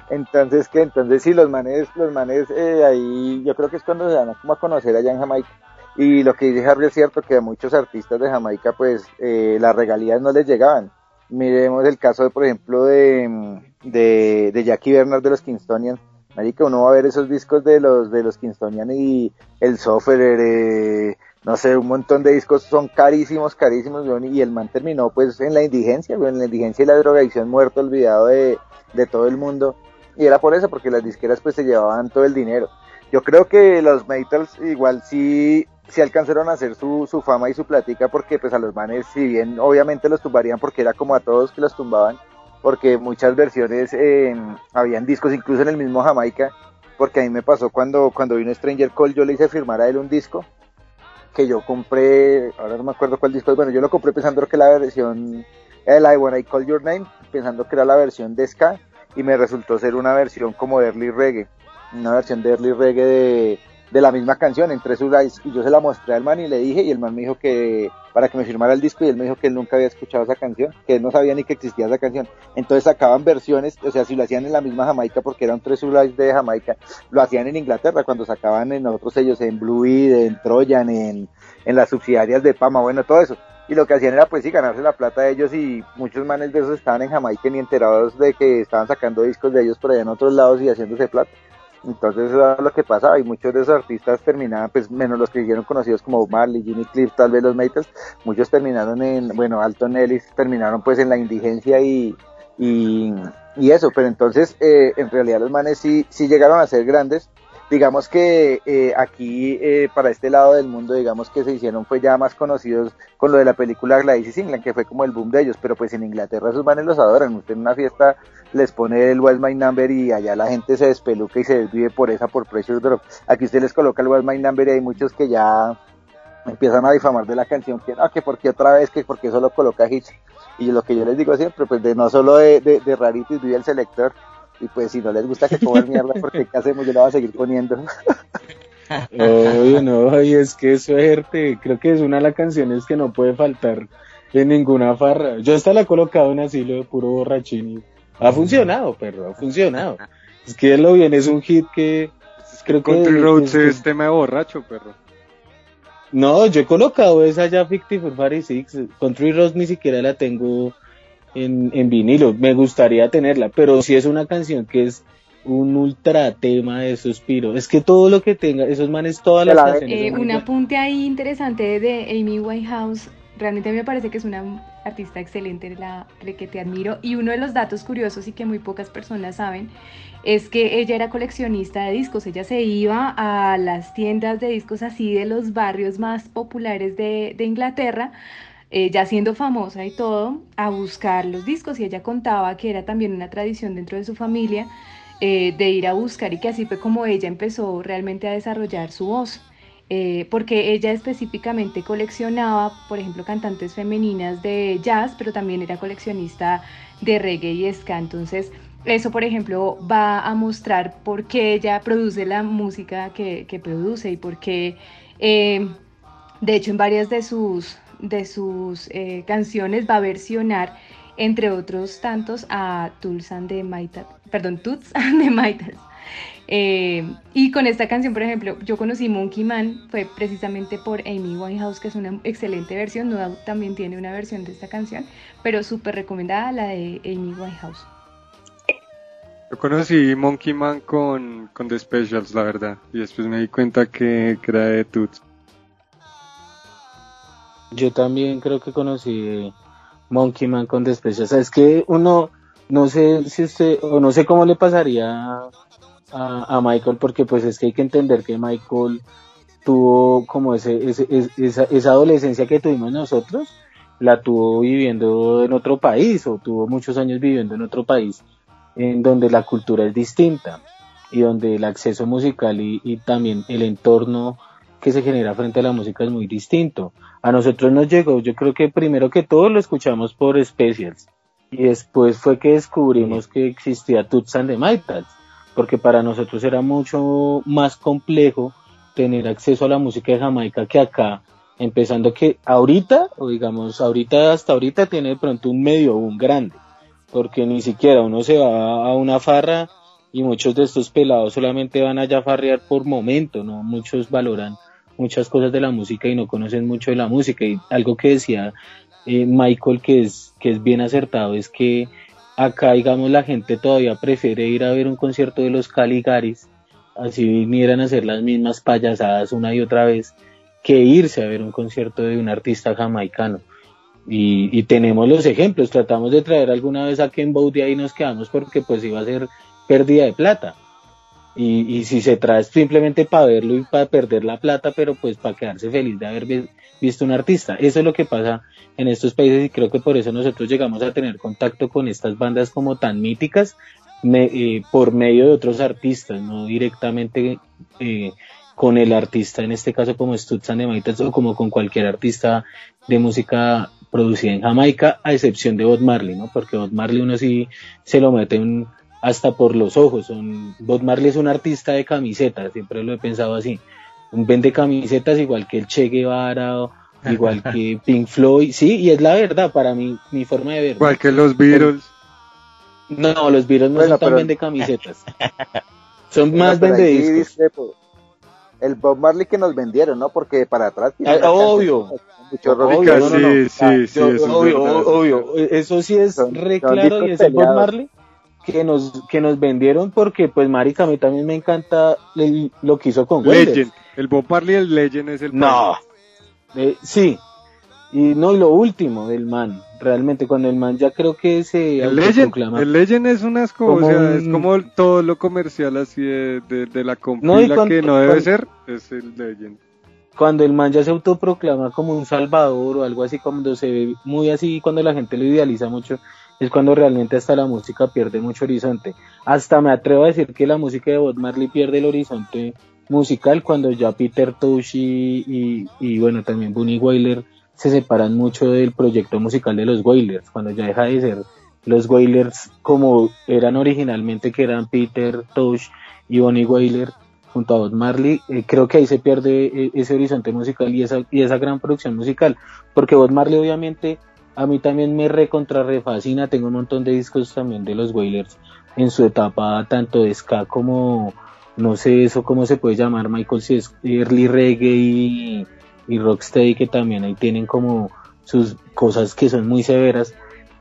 entonces, ¿qué? Entonces, sí, los manes, los manes, eh, ahí, yo creo que es cuando se dan a como a conocer allá en Jamaica. Y lo que dice Harry es cierto, que a muchos artistas de Jamaica, pues, eh, las regalías no les llegaban. Miremos el caso, de, por ejemplo, de, de, de Jackie Bernard de los Kingstonians. Marica, uno va a ver esos discos de los, de los Kingstonian y el Sufferer, eh, no sé, un montón de discos son carísimos, carísimos, y el man terminó pues en la indigencia, en la indigencia y la drogadicción, muerto, olvidado de, de todo el mundo. Y era por eso, porque las disqueras pues se llevaban todo el dinero. Yo creo que los Metals igual sí, sí alcanzaron a hacer su, su fama y su platica, porque pues a los manes, si bien obviamente los tumbarían, porque era como a todos que los tumbaban, porque muchas versiones eh, habían discos, incluso en el mismo Jamaica, porque a mí me pasó cuando, cuando vino Stranger Call, yo le hice firmar a él un disco, que yo compré, ahora no me acuerdo cuál disco bueno, yo lo compré pensando que la versión era la de When I Call Your Name, pensando que era la versión de Ska, y me resultó ser una versión como de early reggae, una versión de early reggae de, de la misma canción, entre sus eyes, y yo se la mostré al man y le dije, y el man me dijo que para que me firmara el disco, y él me dijo que él nunca había escuchado esa canción, que él no sabía ni que existía esa canción, entonces sacaban versiones, o sea, si lo hacían en la misma Jamaica, porque era un tres Eyes de Jamaica, lo hacían en Inglaterra, cuando sacaban en otros sellos, en Blue Eid, en Troyan, en, en las subsidiarias de Pama, bueno, todo eso. Y lo que hacían era pues sí ganarse la plata de ellos y muchos manes de esos estaban en Jamaica ni enterados de que estaban sacando discos de ellos por allá en otros lados y haciéndose plata. Entonces eso era lo que pasaba y muchos de esos artistas terminaban, pues menos los que hicieron conocidos como Marley, Jimmy Cliff, tal vez los Maytals, muchos terminaron en, bueno, Alton Ellis terminaron pues en la indigencia y, y, y eso, pero entonces eh, en realidad los manes sí, sí llegaron a ser grandes. Digamos que eh, aquí eh, para este lado del mundo, digamos que se hicieron pues ya más conocidos con lo de la película Gladys y England, que fue como el boom de ellos, pero pues en Inglaterra esos manes los adoran. Usted en una fiesta les pone el What's My Number y allá la gente se despeluca y se desvive por esa, por Pressure Drop. Aquí usted les coloca el What's My Number y hay muchos que ya empiezan a difamar de la canción, que no, que porque otra vez, que porque solo coloca hits. Y lo que yo les digo siempre, pues de no solo de, de, de Rarities vive el selector, y pues si no les gusta que coman mierda, porque ¿qué hacemos? Yo la voy a seguir poniendo. Oye, no, y es que suerte. Creo que es una de las canciones que no puede faltar en ninguna farra. Yo hasta la he colocado en asilo de puro borrachín ha funcionado, perro, ha funcionado. Es que lo bien, es un hit que creo que... Country Roads que- es tema de borracho, perro. No, yo he colocado esa ya 5446. Country Roads ni siquiera la tengo en, en vinilo. Me gustaría tenerla, pero si es una canción que es un ultra tema de suspiro. Es que todo lo que tenga, esos manes, todas las la- canciones. Eh, un apunte ahí interesante de Amy Winehouse. Realmente me parece que es una artista excelente, la la que te admiro. Y uno de los datos curiosos y que muy pocas personas saben es que ella era coleccionista de discos. Ella se iba a las tiendas de discos así de los barrios más populares de, de Inglaterra ya siendo famosa y todo, a buscar los discos y ella contaba que era también una tradición dentro de su familia eh, de ir a buscar y que así fue como ella empezó realmente a desarrollar su voz. Eh, porque ella específicamente coleccionaba, por ejemplo, cantantes femeninas de jazz, pero también era coleccionista de reggae y ska. Entonces, eso, por ejemplo, va a mostrar por qué ella produce la música que, que produce y por qué, eh, de hecho, en varias de sus, de sus eh, canciones va a versionar, entre otros tantos, a Tulsan de Maitas, perdón, de Maitas. Eh, y con esta canción, por ejemplo, yo conocí Monkey Man, fue precisamente por Amy Winehouse, que es una excelente versión. No también tiene una versión de esta canción, pero súper recomendada la de Amy Winehouse. Yo conocí Monkey Man con, con The Specials, la verdad, y después me di cuenta que, que era de Toots. Yo también creo que conocí Monkey Man con The Specials. Es que uno, no sé si usted, o no sé cómo le pasaría a, Michael, porque pues es que hay que entender que Michael tuvo como ese, ese- es- esa, esa adolescencia que tuvimos nosotros, la tuvo viviendo en otro país, o tuvo muchos años viviendo en otro país, en donde la cultura es distinta y donde el acceso musical y también el entorno que se genera frente a la música es muy distinto. A nosotros nos llegó, yo creo que primero que todo lo escuchamos por Specials y después fue que descubrimos que existía Toots and the porque para nosotros era mucho más complejo tener acceso a la música de Jamaica que acá, empezando que ahorita, o digamos, ahorita hasta ahorita tiene de pronto un medio un grande, porque ni siquiera uno se va a una farra y muchos de estos pelados solamente van allá a farrear por momento, ¿no? Muchos valoran muchas cosas de la música y no conocen mucho de la música. Y algo que decía eh, Michael que es, que es bien acertado es que acá, digamos, la gente todavía prefiere ir a ver un concierto de los Caligaris, así vinieran a hacer las mismas payasadas una y otra vez, que irse a ver un concierto de un artista jamaicano. Y, y tenemos los ejemplos, tratamos de traer alguna vez a Ken Bow de ahí nos quedamos porque pues iba a ser pérdida de plata. Y, si se trae simplemente para verlo y para perder la plata, pero pues para quedarse feliz de haber vi- visto un artista. Eso es lo que pasa en estos países y creo que por eso nosotros llegamos a tener contacto con estas bandas como tan míticas eh, por medio de otros artistas, no directamente eh, con el artista, en este caso como Stutz Maytals o como con cualquier artista de música producida en Jamaica, a excepción de Bob Marley, ¿no? Porque Bob Marley uno sí se lo mete en- hasta por los ojos. Son, Bob Marley es un artista de camisetas, siempre lo he pensado así. Un vende camisetas igual que el Che Guevara, o igual que Pink Floyd, sí, y es la verdad para mí, mi forma de ver. Igual que los Beatles. No, no, los Beatles no Bueno, son tan pero- vende camisetas. Son Bueno, más vende discrepo. El Bob Marley que nos vendieron, ¿no? Porque para atrás tiene Ah, obvio. mucho. Obvio, no, no, no. Sí, sí, Ah, sí, yo- eso es obvio, obvio, eso sí es Son- re claro y es el Bob. Marley que nos, que nos vendieron porque pues marica, a mí también me encanta el- lo que hizo con. Legend. El Bob Marley, el Legend es el No, Eh, sí, y no, y lo último del man, realmente cuando el man ya creo que se El Legend, el Legend es un asco, Como o sea, un- es como todo lo comercial así de, de, de la compila No, con- que no debe ser, es el Legend. cuando el man ya se autoproclama como un salvador o algo así, cuando se ve muy así, cuando la gente lo idealiza mucho, es cuando realmente hasta la música pierde mucho horizonte. Hasta me atrevo a decir que la música de Bob Marley pierde el horizonte musical cuando ya Peter Tosh y, y, y, bueno, también Bunny Wailer se separan mucho del proyecto musical de los Wailers, cuando ya deja de ser los Wailers como eran originalmente, que eran Peter Tosh y Bonnie Wailer junto a Bob Marley, eh, creo que ahí se pierde eh, ese horizonte musical y esa, y esa gran producción musical, porque Bob Marley obviamente a mí también me recontra refascina, tengo un montón de discos también de los Wailers en su etapa tanto de ska como, no sé eso cómo se puede llamar, Michael, si es early reggae y, rocksteady que también ahí tienen como sus cosas que son muy severas,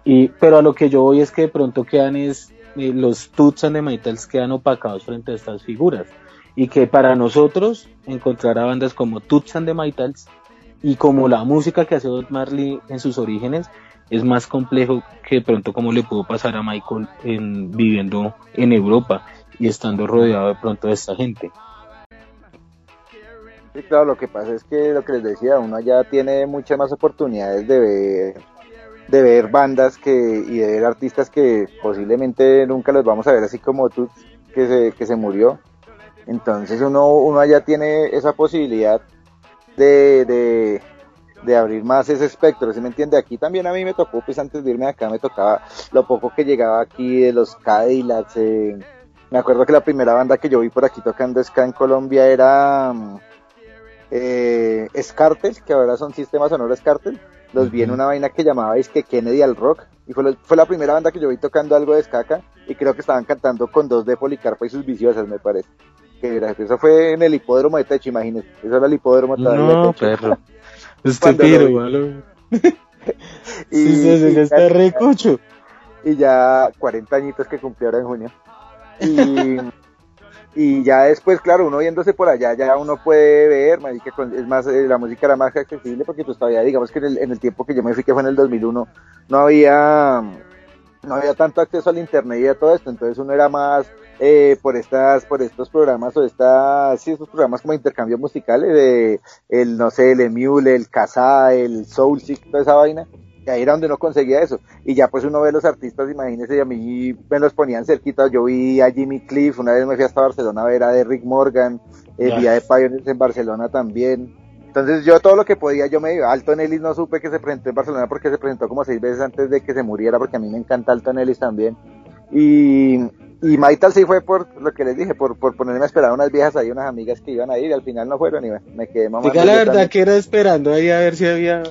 y, pero a lo que yo voy es que de pronto quedan es, eh, los Toots and the Maytals quedan opacados frente a estas figuras. Y que para nosotros encontrar a bandas como Toots and the y como la música que hace Bob Marley en sus orígenes es más complejo que pronto como le pudo pasar a Michael en, viviendo en Europa y estando rodeado de pronto de esta gente. Sí, claro, lo que pasa es que lo que les decía, uno allá tiene muchas más oportunidades de ver, de ver bandas que, y de ver artistas que posiblemente nunca los vamos a ver, así como tú, que se, que se murió. Entonces uno, uno allá tiene esa posibilidad de, de, de abrir más ese espectro, ¿sí me entiende? Aquí también a mí me tocó, pues antes de irme acá me tocaba lo poco que llegaba aquí de los Cadillacs. eh, me acuerdo que la primera banda que yo vi por aquí tocando ska en Colombia era mm, eh, Scartel, que ahora son Sistema Sonoro Scartel. Los vi en una vaina que llamaba es que Kennedy al Rock. Y fue, lo- fue la primera banda que yo vi tocando algo de ska acá, Y creo que estaban cantando con dos de Policarpa y sus viciosas, me parece. Que era- eso fue en el hipódromo de Techo, imagínense. Eso era el hipódromo todavía de No, Techo. perro. Este vi. malo. Y, Sí, sí, y está recucho. y ya 40 añitos que cumplió ahora en junio. Y, y ya después, claro, uno viéndose por allá, ya uno puede ver, marica, es más, eh, la música era más accesible porque pues todavía, digamos que en el, en el tiempo que yo me fui, que fue en el 2001, no había, no había tanto acceso al internet y a todo esto, entonces uno era más eh, por estas, por estos programas o estas, sí, estos programas como intercambio musicales de el, no sé, el Emule, el Kazaa, el Soulseek, toda esa vaina, y ahí era donde uno conseguía eso. Y ya pues uno ve los artistas, imagínese, y a mí me los ponían cerquita. Yo vi a Jimmy Cliff, una vez me fui hasta Barcelona a ver a Derrick Morgan, el Ya. día de Pioneers en Barcelona también. Entonces yo todo lo que podía, yo me iba. Alton Ellis no supe que se presentó en Barcelona porque se presentó como seis veces antes de que se muriera, porque a mí me encanta Alton Ellis también. Y, y Maital sí fue por lo que les dije, por, por ponerme a esperar unas viejas ahí, unas amigas que iban a ir, y al final no fueron y bueno, me quedé mamando. Diga la verdad también. que era esperando ahí a ver si había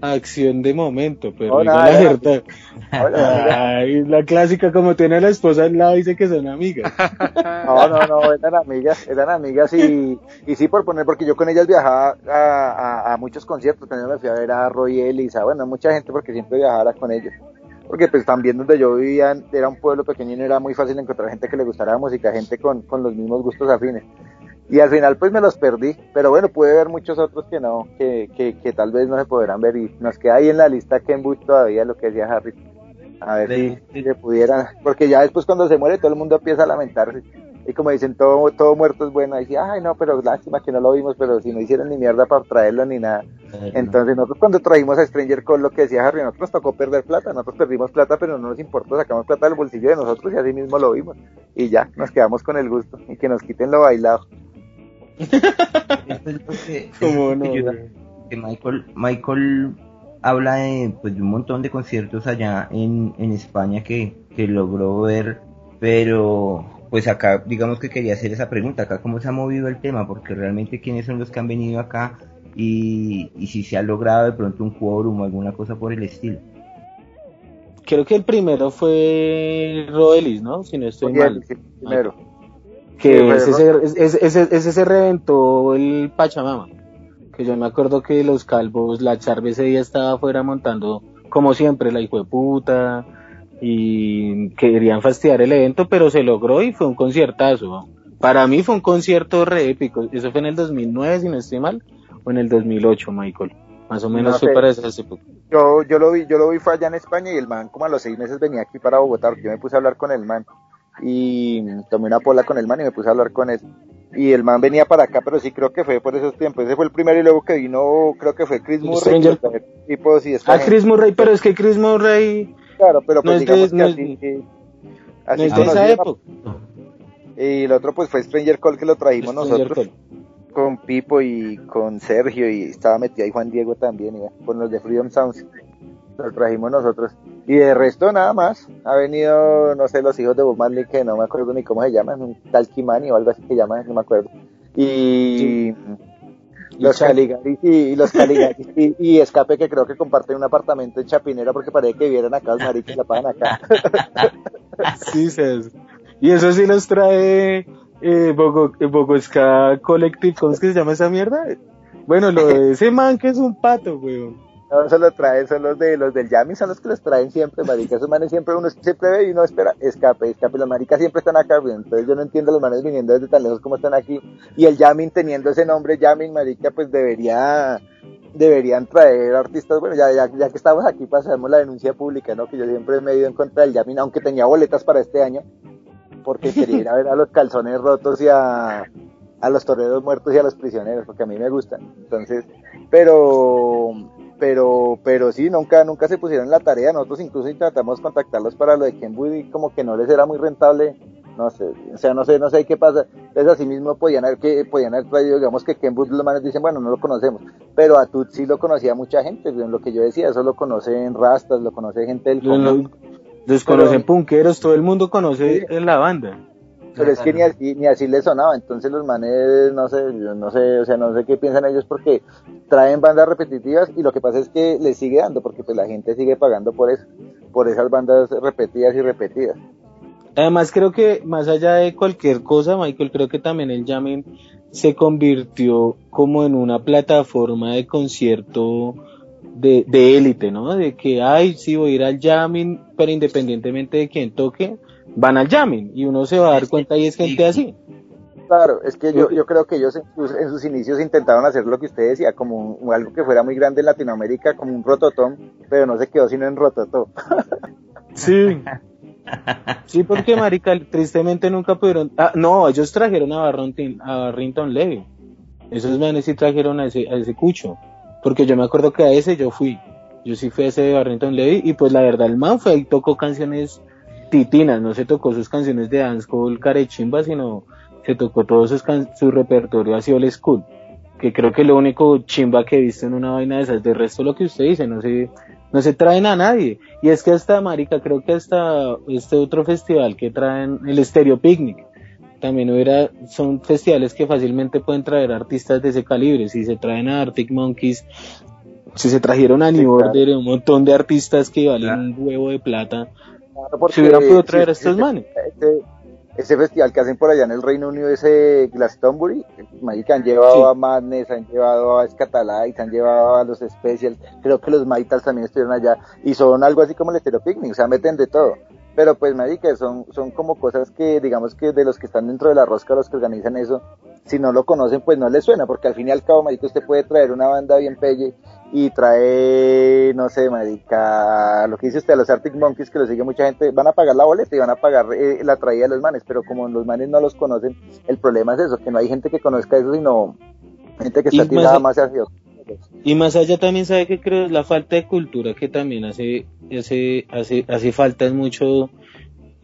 acción de momento, pero diga nada, la verdad. Hola, amiga. Ay, la clásica, como tiene a la esposa al lado, dice que son amigas. No, no, no, eran amigas, eran amigas y, y sí por poner, porque yo con ellas viajaba a, a, a muchos conciertos, también me fui a ver a Roy Ellis, a bueno, mucha gente porque siempre viajaba con ellos. Porque pues también donde yo vivía era un pueblo pequeño y no era muy fácil encontrar gente que le gustara la música, gente con, con los mismos gustos afines. Y al final pues me los perdí, pero bueno, pude ver muchos otros que no, que, que, que tal vez no se podrán ver y nos queda ahí en la lista Kenwood todavía lo que decía Harry. A ver si, si se pudieran, porque ya después cuando se muere todo el mundo empieza a lamentarse. Y como dicen, todo, todo muerto es bueno. Y dice, ay, no, pero lástima que no lo vimos, pero si no hicieron ni mierda para traerlo ni nada. Entonces, nosotros cuando trajimos a Stranger Call, lo que decía Harry, nosotros nos tocó perder plata. Nosotros perdimos plata, pero no nos importó. Sacamos plata del bolsillo de nosotros y así mismo lo vimos. Y ya, nos quedamos con el gusto. Y que nos quiten lo bailado. Esto es lo que, ¿Cómo es lo no, que yo- güey? que Michael, Michael habla de, pues, de un montón de conciertos allá en, en España que, que logró ver, pero pues acá digamos que quería hacer esa pregunta, acá cómo se ha movido el tema, porque realmente quiénes son los que han venido acá y, y si se ha logrado de pronto un quórum o alguna cosa por el estilo. Creo que el primero fue Roelis, ¿no? Si no estoy Oye, mal. primero. Que Sí, fue ese, se, ese, ese- ese se reventó el Pachamama. Que yo me acuerdo que los calvos, la Charve ese día estaba afuera montando, como siempre, la hijo de puta. Y querían fastidiar el evento, pero se logró y fue un conciertazo. Para mí fue un concierto re épico. Eso fue en el 2009, si no estoy mal, o en el 2008, Michael. Más o menos No fue para esas épocas. Yo, yo lo vi, yo lo vi fue allá en España y el man como a los seis meses venía aquí para Bogotá, porque yo me puse a hablar con el man y tomé una pola con el man y me puse a hablar con él. Y el man venía para acá, pero sí creo que fue por esos tiempos. Ese fue el primero y luego que vino, creo que fue Chris Murray. Y pues, Ah. Chris Murray, pero es que Chris Murray Claro, pero no pues es de- digamos que no es- así, no así es de esa época. Y el otro pues fue Stranger Call que lo trajimos Stranger nosotros con Pipo y con Sergio y estaba metido ahí Juan Diego también, y con los de Freedom Sounds. Lo trajimos nosotros. Y de resto nada más. Ha venido, no sé, los hijos de Bob Marley, que no me acuerdo ni cómo se llaman, un tal Kimani o algo así que llaman, no me acuerdo. Y los. Caligaris y, y los Caligaris y, y Escape que creo que comparten un apartamento en Chapinera porque parece que vieran acá los maricos y la pagan acá. Sí, Cés. Y eso sí los trae eh, Bogo, eh, Bogosca Collective, ¿cómo es que se llama esa mierda? Bueno, lo de ese man que es un pato, weón. No, eso lo traen, son los de los del Yami, son los que los traen siempre, marica. Esos manes siempre uno siempre ve y uno espera, escape, escape. Los maricas siempre están acá. Entonces yo no entiendo los manes viniendo desde tan lejos como están aquí. Y el Yamin teniendo ese nombre, Yamin, marica, pues debería, deberían traer artistas. Bueno, ya, ya, ya que estamos aquí, pasamos la denuncia pública, ¿no? Que yo siempre me he ido en contra del Yamin, aunque tenía boletas para este año. Porque quería ir a ver a los calzones rotos y a, a los toreros muertos y a los prisioneros, porque a mí me gustan. Entonces, pero, pero, pero sí, nunca, nunca se pusieron en la tarea. Nosotros incluso intentamos contactarlos para lo de Kenwood y como que no les era muy rentable. No sé, o sea, no sé, no sé qué pasa. Entonces así mismo podían haber que, podían haber traído, digamos que Kenwood los manes dicen, bueno, no lo conocemos. Pero a Tut sí lo conocía mucha gente, en lo que yo decía, eso lo conocen rastas, lo conoce gente del Los, los conocen punqueros, todo el mundo conoce en la banda. Pero es que ni así, ni así le sonaba, entonces los manes, no sé, no sé, o sea, no sé qué piensan ellos porque traen bandas repetitivas y lo que pasa es que les sigue dando, porque pues la gente sigue pagando por eso, por esas bandas repetidas y repetidas. Además creo que más allá de cualquier cosa, Michael, creo que también el jamming se convirtió como en una plataforma de concierto de, de élite, ¿no? De que, ay, sí, voy a ir al jamming, pero independientemente de quién toque, van al jamming y uno se va a dar cuenta y es gente así. Claro, es que yo, yo creo que ellos en sus, en sus inicios intentaron hacer lo que usted decía, como un- algo que fuera muy grande en Latinoamérica, como un rototón, pero no se quedó sino en rototó. Sí. Sí, porque marica, tristemente nunca pudieron. Ah, no, ellos trajeron a Barrington, a Barrington Levy. Esos manes sí trajeron a ese, a ese cucho. Porque yo me acuerdo que a ese yo fui. Yo sí fui a ese de Barrington Levy y pues la verdad el man fue y tocó canciones titinas, no se tocó sus canciones de dancehall carechimba, sino se tocó todo sus can- su repertorio así old school. Que creo que lo único chimba que he visto en una vaina de esas, de resto lo que usted dice, no se, no se traen a nadie. Y es que hasta, marica, creo que hasta este otro festival que traen, el Stereo Picnic, también hubiera, son festivales que fácilmente pueden traer artistas de ese calibre. Si se traen a Arctic Monkeys, si se trajeron a New. Order, un montón de artistas que valen un huevo de plata, porque, si hubieran podido traer a estos manes. ese, ese festival que hacen por allá en el Reino Unido, ese Glastonbury, marica, han llevado Sí. a Madness, han llevado a Scatalites, han llevado a los Specials, creo que los Maitals también estuvieron allá, y son algo así como el Stereo Picnic, o sea, meten de todo. Pero pues, marica, son, son como cosas que, digamos que de los que están dentro de la rosca, los que organizan eso, si no lo conocen, pues no les suena, porque al fin y al cabo, marica, usted puede traer una banda bien pelle y trae, no sé, marica, lo que dice usted, a los Arctic Monkeys, que lo sigue mucha gente, van a pagar la boleta y van a pagar eh, la traída de los manes, pero como los manes no los conocen, el problema es eso, que no hay gente que conozca eso, sino gente que está más tirada a- más hacia otros. Y más allá también sabe que creo es la falta de cultura que también hace, hace, hace, hace falta en mucho,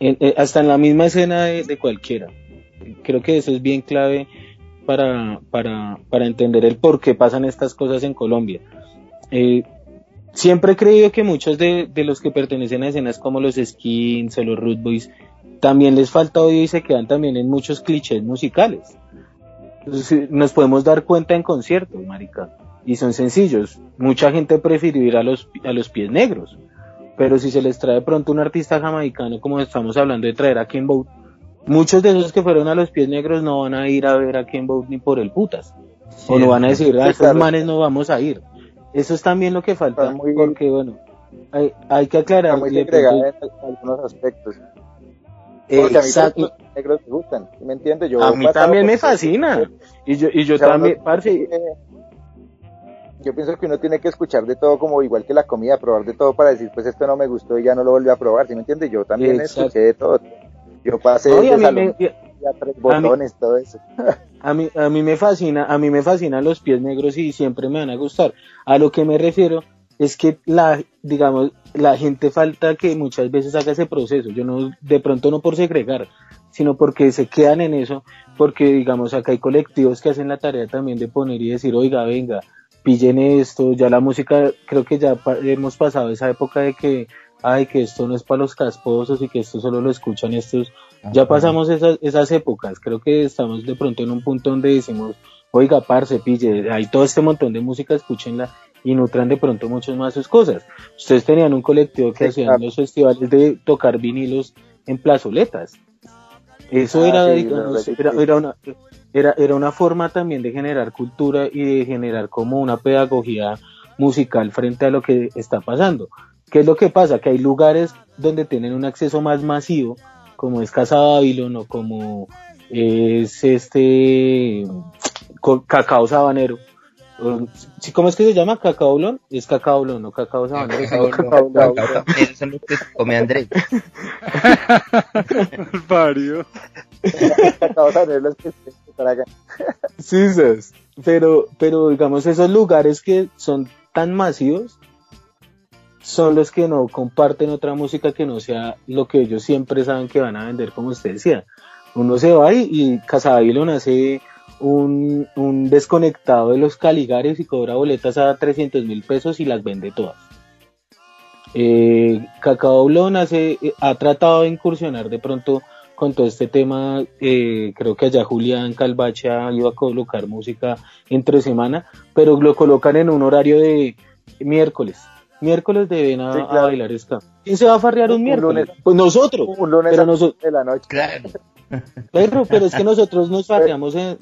eh, hasta en la misma escena de, de cualquiera. Creo que eso es bien clave para, para, para entender el por qué pasan estas cosas en Colombia. Eh, siempre he creído que muchos de, de los que pertenecen a escenas como los Skins o los Root Boys también les falta oído y se quedan también en muchos clichés musicales. Entonces, nos podemos dar cuenta en conciertos, marica y son sencillos. Mucha gente prefirió ir a los, a los pies negros. Pero si se les trae pronto un artista jamaicano, como estamos hablando de traer a Ken Boat, muchos de esos que fueron a los pies negros no van a ir a ver a Ken Boat ni por el putas. o no van a decir, a Sí, esos manes no vamos a ir. Eso es también lo que falta, muy- porque bueno, hay, hay que aclarar. Muy de pronto- en algunos aspectos. Porque a mí Exacto. negros me gustan, ¿sí ¿me entiendes? Yo A mí pasaba también me fascina. Y yo, y yo también, parce, yo pienso que uno tiene que escuchar de todo como igual que la comida, probar de todo para decir, pues esto no me gustó y ya no lo volví a probar, ¿sí me entiendes? Yo también Exacto. escuché de todo. Yo pasé No, de salón me- a tres botones, todo eso. A mí, a mí me fascina, a mí me fascinan los pies negros y siempre me van a gustar. A lo que me refiero es que la, digamos, la gente falta que muchas veces haga ese proceso. Yo no, de pronto no por segregar, sino porque se quedan en eso, porque digamos acá hay colectivos que hacen la tarea también de poner y decir, oiga, venga, pillen esto, ya la música, creo que ya pa- hemos pasado esa época de que, ay, que esto no es para los casposos y que esto solo lo escuchan estos, ya pasamos esas, esas épocas, creo que estamos de pronto en un punto donde decimos, oiga, parce, pille, hay todo este montón de música, escúchenla y nutran de pronto mucho más sus cosas. Ustedes tenían un colectivo que Sí, hacían claro. los festivales de tocar vinilos en plazoletas. Eso Ah, era, sí, digamos, era, era una, era, era una forma también de generar cultura y de generar como una pedagogía musical frente a lo que está pasando. ¿Qué es lo que pasa? Que hay lugares donde tienen un acceso más masivo, como es Casa Babylon o como es este Cacao Sabanero. ¿sí, ¿Cómo es que se llama? ¿Cacaolón? Es Cacaolón, no Cacao Sabanero. Cacao Blon. Eso es lo que come Andrés. Sí. Pero, pero digamos, esos lugares que son tan masivos son los que no comparten otra música que no sea lo que ellos siempre saben que van a vender, como usted decía. Uno se va y, y hace un, un desconectado de los caligares y cobra boletas a 300 mil pesos y las vende todas. Eh, Cacao Blon hace, eh, ha tratado de incursionar de pronto con todo este tema. eh, creo que allá Julián Calvacha iba a colocar música entre semana, pero lo colocan en un horario de miércoles. Miércoles deben a, Sí, a claro. bailar ska. ¿Quién se va a farrear un, Un miércoles? lunes. Pues nosotros. Un lunes Pero a las nosotros, de la noche. Claro. Perro, pero es que nosotros nos farreamos en...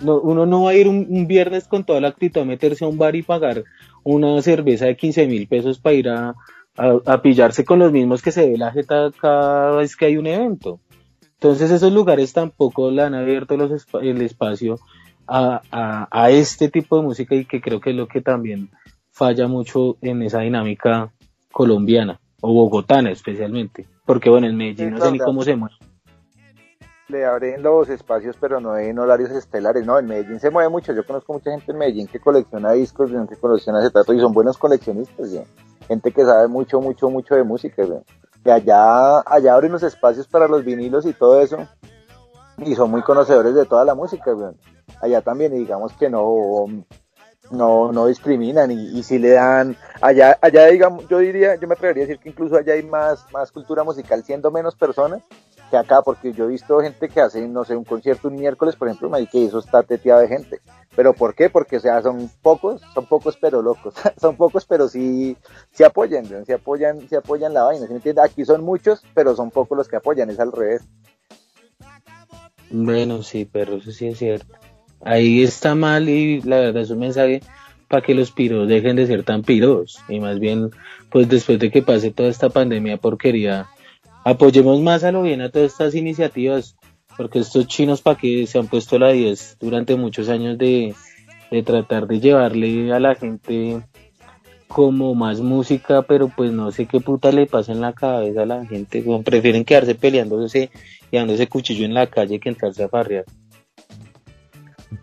no, uno no va a ir un, un viernes con toda la actitud a meterse a un bar y pagar una cerveza de 15 mil pesos para ir a, a, a pillarse con los mismos que se ve la jeta cada vez que hay un evento. Entonces esos lugares tampoco le han abierto los el espacio a, a, a este tipo de música y que creo que es lo que también falla mucho en esa dinámica colombiana o bogotana especialmente. Porque bueno, en Medellín no sé ni cómo se mueve. Le abren los espacios, pero no en horarios estelares. No, en Medellín se mueve mucho. Yo conozco mucha gente en Medellín que colecciona discos, que colecciona acetato y son buenos coleccionistas. ¿sí? Gente que sabe mucho, mucho, mucho de música. ¿sí? Allá, allá abren los espacios para los vinilos y todo eso. Y son muy conocedores de toda la música. ¿sí? Allá también, y digamos que no, no, no discriminan y, y si le dan allá, allá digamos, yo diría, yo me atrevería a decir que incluso allá hay más, más cultura musical siendo menos personas que acá, porque yo he visto gente que hace, no sé, un concierto un miércoles, por ejemplo, me que eso está teteado de gente. ¿Pero por qué? Porque, o sea, son pocos, son pocos pero locos, son pocos pero sí, sí apoyan, ¿no? sí apoyan, sí apoyan la vaina, ¿sí me entiende? Aquí son muchos, pero son pocos los que apoyan, es al revés. Bueno, sí, pero eso sí es cierto. Ahí está mal y la verdad es un mensaje para que los piros dejen de ser tan piros y más bien, pues después de que pase toda esta pandemia porquería, apoyemos más a lo bien a todas estas iniciativas, porque estos chinos para que se han puesto la 10 durante muchos años de, de tratar de llevarle a la gente como más música, pero pues no sé qué puta le pasa en la cabeza a la gente, prefieren quedarse peleándose y dándose cuchillo en la calle que entrarse a farrear.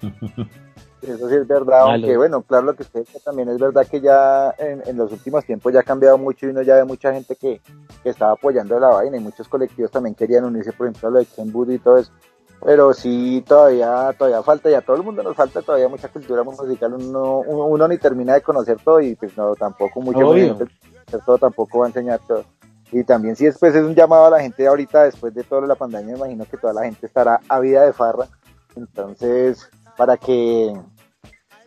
Eso sí es verdad, Malo. aunque bueno, claro lo que usted dice también es verdad que ya en, en los últimos tiempos ya ha cambiado mucho y uno ya ve mucha gente que, que estaba apoyando la vaina y muchos colectivos también querían unirse, por ejemplo, a lo de Ken Booty y todo eso. Pero sí, todavía, todavía falta y a todo el mundo nos falta todavía mucha cultura musical. Uno, uno, uno ni termina de conocer todo y pues no, tampoco mucho. Conocer todo tampoco va a enseñar todo. Y también si después es un llamado a la gente ahorita, después de toda la pandemia, me imagino que toda la gente estará a vida de farra. Entonces, para que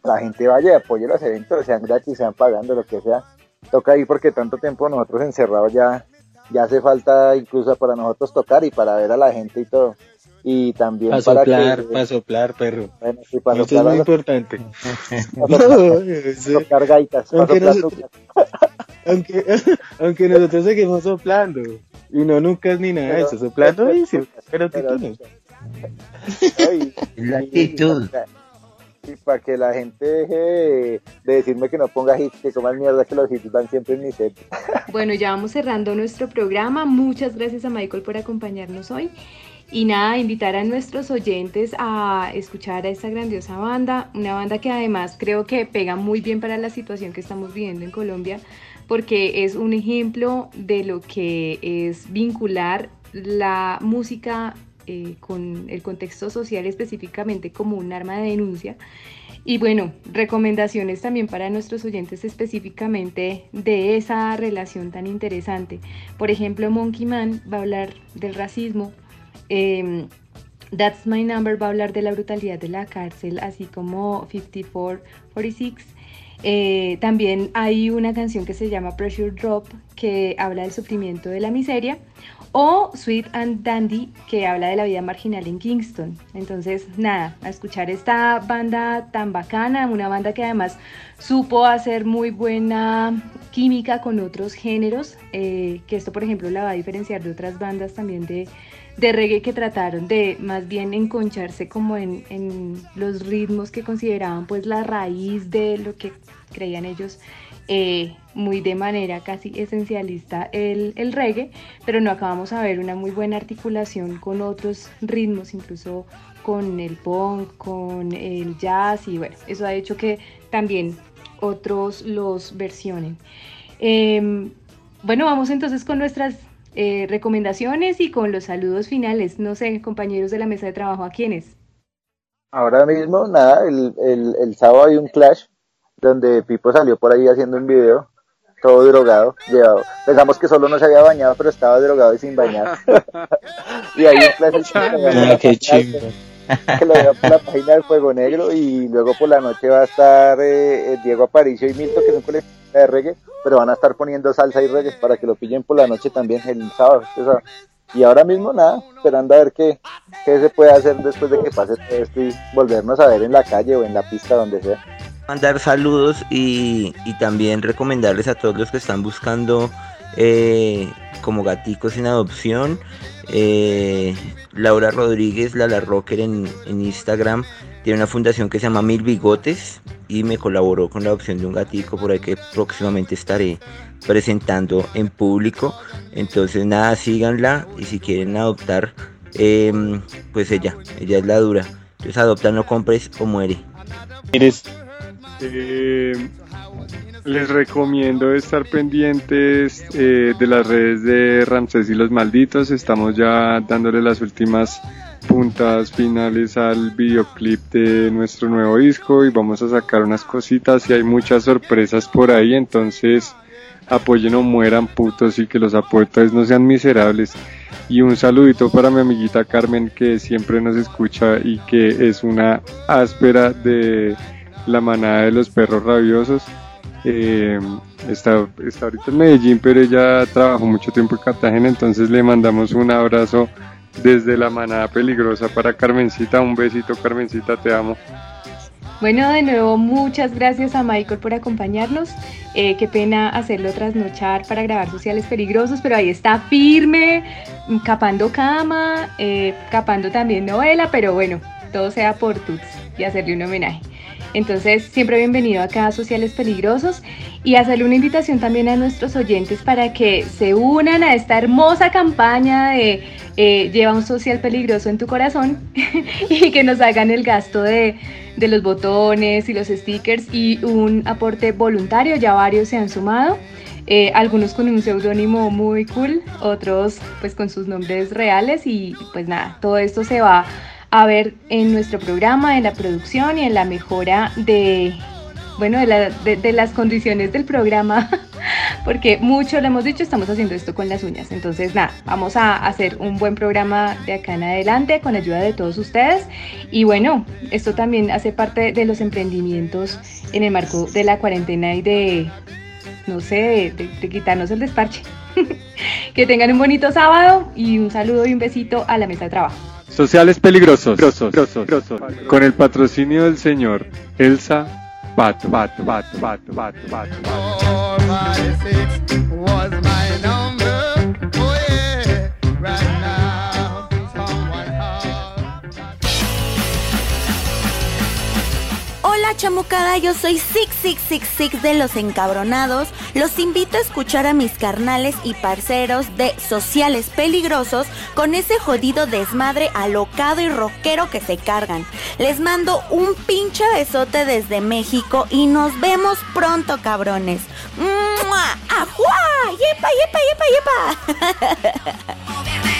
la gente vaya y apoye los eventos, sean gratis, sean pagando, lo que sea. Toca ir porque tanto tiempo nosotros encerrados ya, ya hace falta incluso para nosotros tocar y para ver a la gente y todo. Y también Para para soplar, que... para soplar, perro. Bueno, sí, para Eso es soplar muy a los- importante. tocar gaitas, Aunque nosotros- aunque, aunque nosotros seguimos soplando. Y no nunca es ni nada de eso. Soplando pero Pero- títulos. Ay, La actitud. Y para que la gente deje de, de decirme que no ponga hits, que coman mierda, que los hits van siempre en mi set. Bueno, ya vamos cerrando nuestro programa. Muchas gracias a Michael por acompañarnos hoy. Y nada, invitar a nuestros oyentes a escuchar a esta grandiosa banda, una banda que además creo que pega muy bien para la situación que estamos viviendo en Colombia, porque es un ejemplo de lo que es vincular la música eh, con el contexto social específicamente como un arma de denuncia. Y bueno, recomendaciones también para nuestros oyentes específicamente de esa relación tan interesante. Por ejemplo, Monkey Man va a hablar del racismo. eh, That's My Number va a hablar de la brutalidad de la cárcel, así como 5446. Eh, también hay una canción que se llama Pressure Drop que habla del sufrimiento de la miseria o Sweet and Dandy que habla de la vida marginal en Kingston. Entonces, nada, a escuchar esta banda tan bacana, una banda que además supo hacer muy buena química con otros géneros, eh, que esto por ejemplo la va a diferenciar de otras bandas también de, de reggae que trataron de más bien enconcharse como en, en los ritmos que consideraban pues la raíz de lo que creían ellos eh, muy de manera casi esencialista el, reggae, pero no acabamos a ver una muy buena articulación con otros ritmos, incluso con el punk, con el jazz y bueno, eso ha hecho que también otros los versionen. Eh, bueno, vamos entonces con nuestras eh, recomendaciones y con los saludos finales. No sé, compañeros de la mesa de trabajo, ¿a quiénes? Ahora mismo, nada, el, el, el sábado hay un clash donde Pipo salió por ahí haciendo un video, todo drogado, llevado. Pensamos que solo no se había bañado, pero estaba drogado y sin bañar. y ahí un clash Ah, qué chido. que lo veo por la página del Fuego Negro y luego por la noche va a estar eh, Diego Aparicio y Milton, que son coleccionistas de reggae, pero van a estar poniendo salsa y reggae para que lo pillen por la noche también el sábado. sábado. Y ahora mismo nada, esperando a ver qué, qué se puede hacer después de que pase todo esto y volvernos a ver en la calle o en la pista, donde sea. Mandar saludos y, y también recomendarles a todos los que están buscando eh, como gaticos en adopción. Eh, Laura Rodríguez, Lala Rocker en, Instagram, tiene una fundación que se llama Mil Bigotes y me colaboró con la adopción de un gatico por ahí que próximamente estaré presentando en público. Entonces nada, síganla y si quieren adoptar, eh, pues ella, ella es la dura. Entonces adopta, no compres o muere. Eres eh, les recomiendo estar pendientes eh, de las redes de Ramsés y los Malditos. Estamos ya dándole las últimas puntas finales al videoclip de nuestro nuevo disco y vamos a sacar unas cositas y hay muchas sorpresas por ahí. Entonces apoyen o mueran putos y que los aportes no sean miserables. Y un saludito para mi amiguita Carmen que siempre nos escucha y que es una áspera de la manada de los perros rabiosos. Eh, está, está ahorita en Medellín, pero ella trabajó mucho tiempo en Cartagena, entonces le mandamos un abrazo desde la manada peligrosa para Carmencita. Un besito, Carmencita, te amo. Bueno, de nuevo, muchas gracias a Michael por acompañarnos. Eh, qué pena hacerlo trasnochar para grabar sociales peligrosos, pero ahí está firme, capando cama, eh, capando también novela, pero bueno, todo sea por Tuts y hacerle un homenaje. Entonces, siempre bienvenido acá a Sociales Peligrosos y hacerle una invitación también a nuestros oyentes para que se unan a esta hermosa campaña de eh, Lleva un social peligroso en tu corazón y que nos hagan el gasto de, de los botones y los stickers y un aporte voluntario. Ya varios se han sumado. Eh, algunos con un seudónimo muy cool, otros pues con sus nombres reales y pues nada, todo esto se va a ver en nuestro programa, en la producción y en la mejora de, bueno, de, la, de, de, las condiciones del programa, porque mucho lo hemos dicho, estamos haciendo esto con las uñas. Entonces, nada, vamos a hacer un buen programa de acá en adelante con ayuda de todos ustedes. Y bueno, esto también hace parte de los emprendimientos en el marco de la cuarentena y de, no sé, de, de quitarnos el desparche. que tengan un bonito sábado y un saludo y un besito a la mesa de trabajo. Sociales peligrosos, grosos, grosos, grosos, con el patrocinio del señor Elsa Pato, Pato, Pato, Pato, Pato, Pato, chamucada, yo soy Six Six Six Six de los encabronados. Los invito a escuchar a mis carnales y parceros de Sociales Peligrosos con ese jodido desmadre alocado y rockero que se cargan. Les mando un pinche besote desde México y nos vemos pronto, cabrones. ¡Mua! ¡Ajua! ¡Yepa, yepa, yepa, yepa!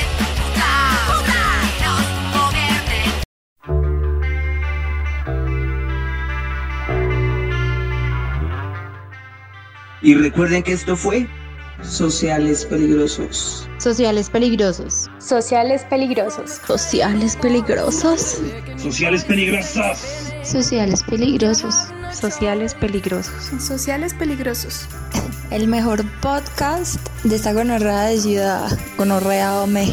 Y recuerden que esto fue Sociales Peligrosos. Sociales Peligrosos. Sociales Peligrosos. Sociales Peligrosos. Sociales Peligrosos. Sociales Peligrosos. Sociales Peligrosos. Sociales Peligrosos. El mejor podcast de esta gonorrea de ciudad. Gonorrea Ome.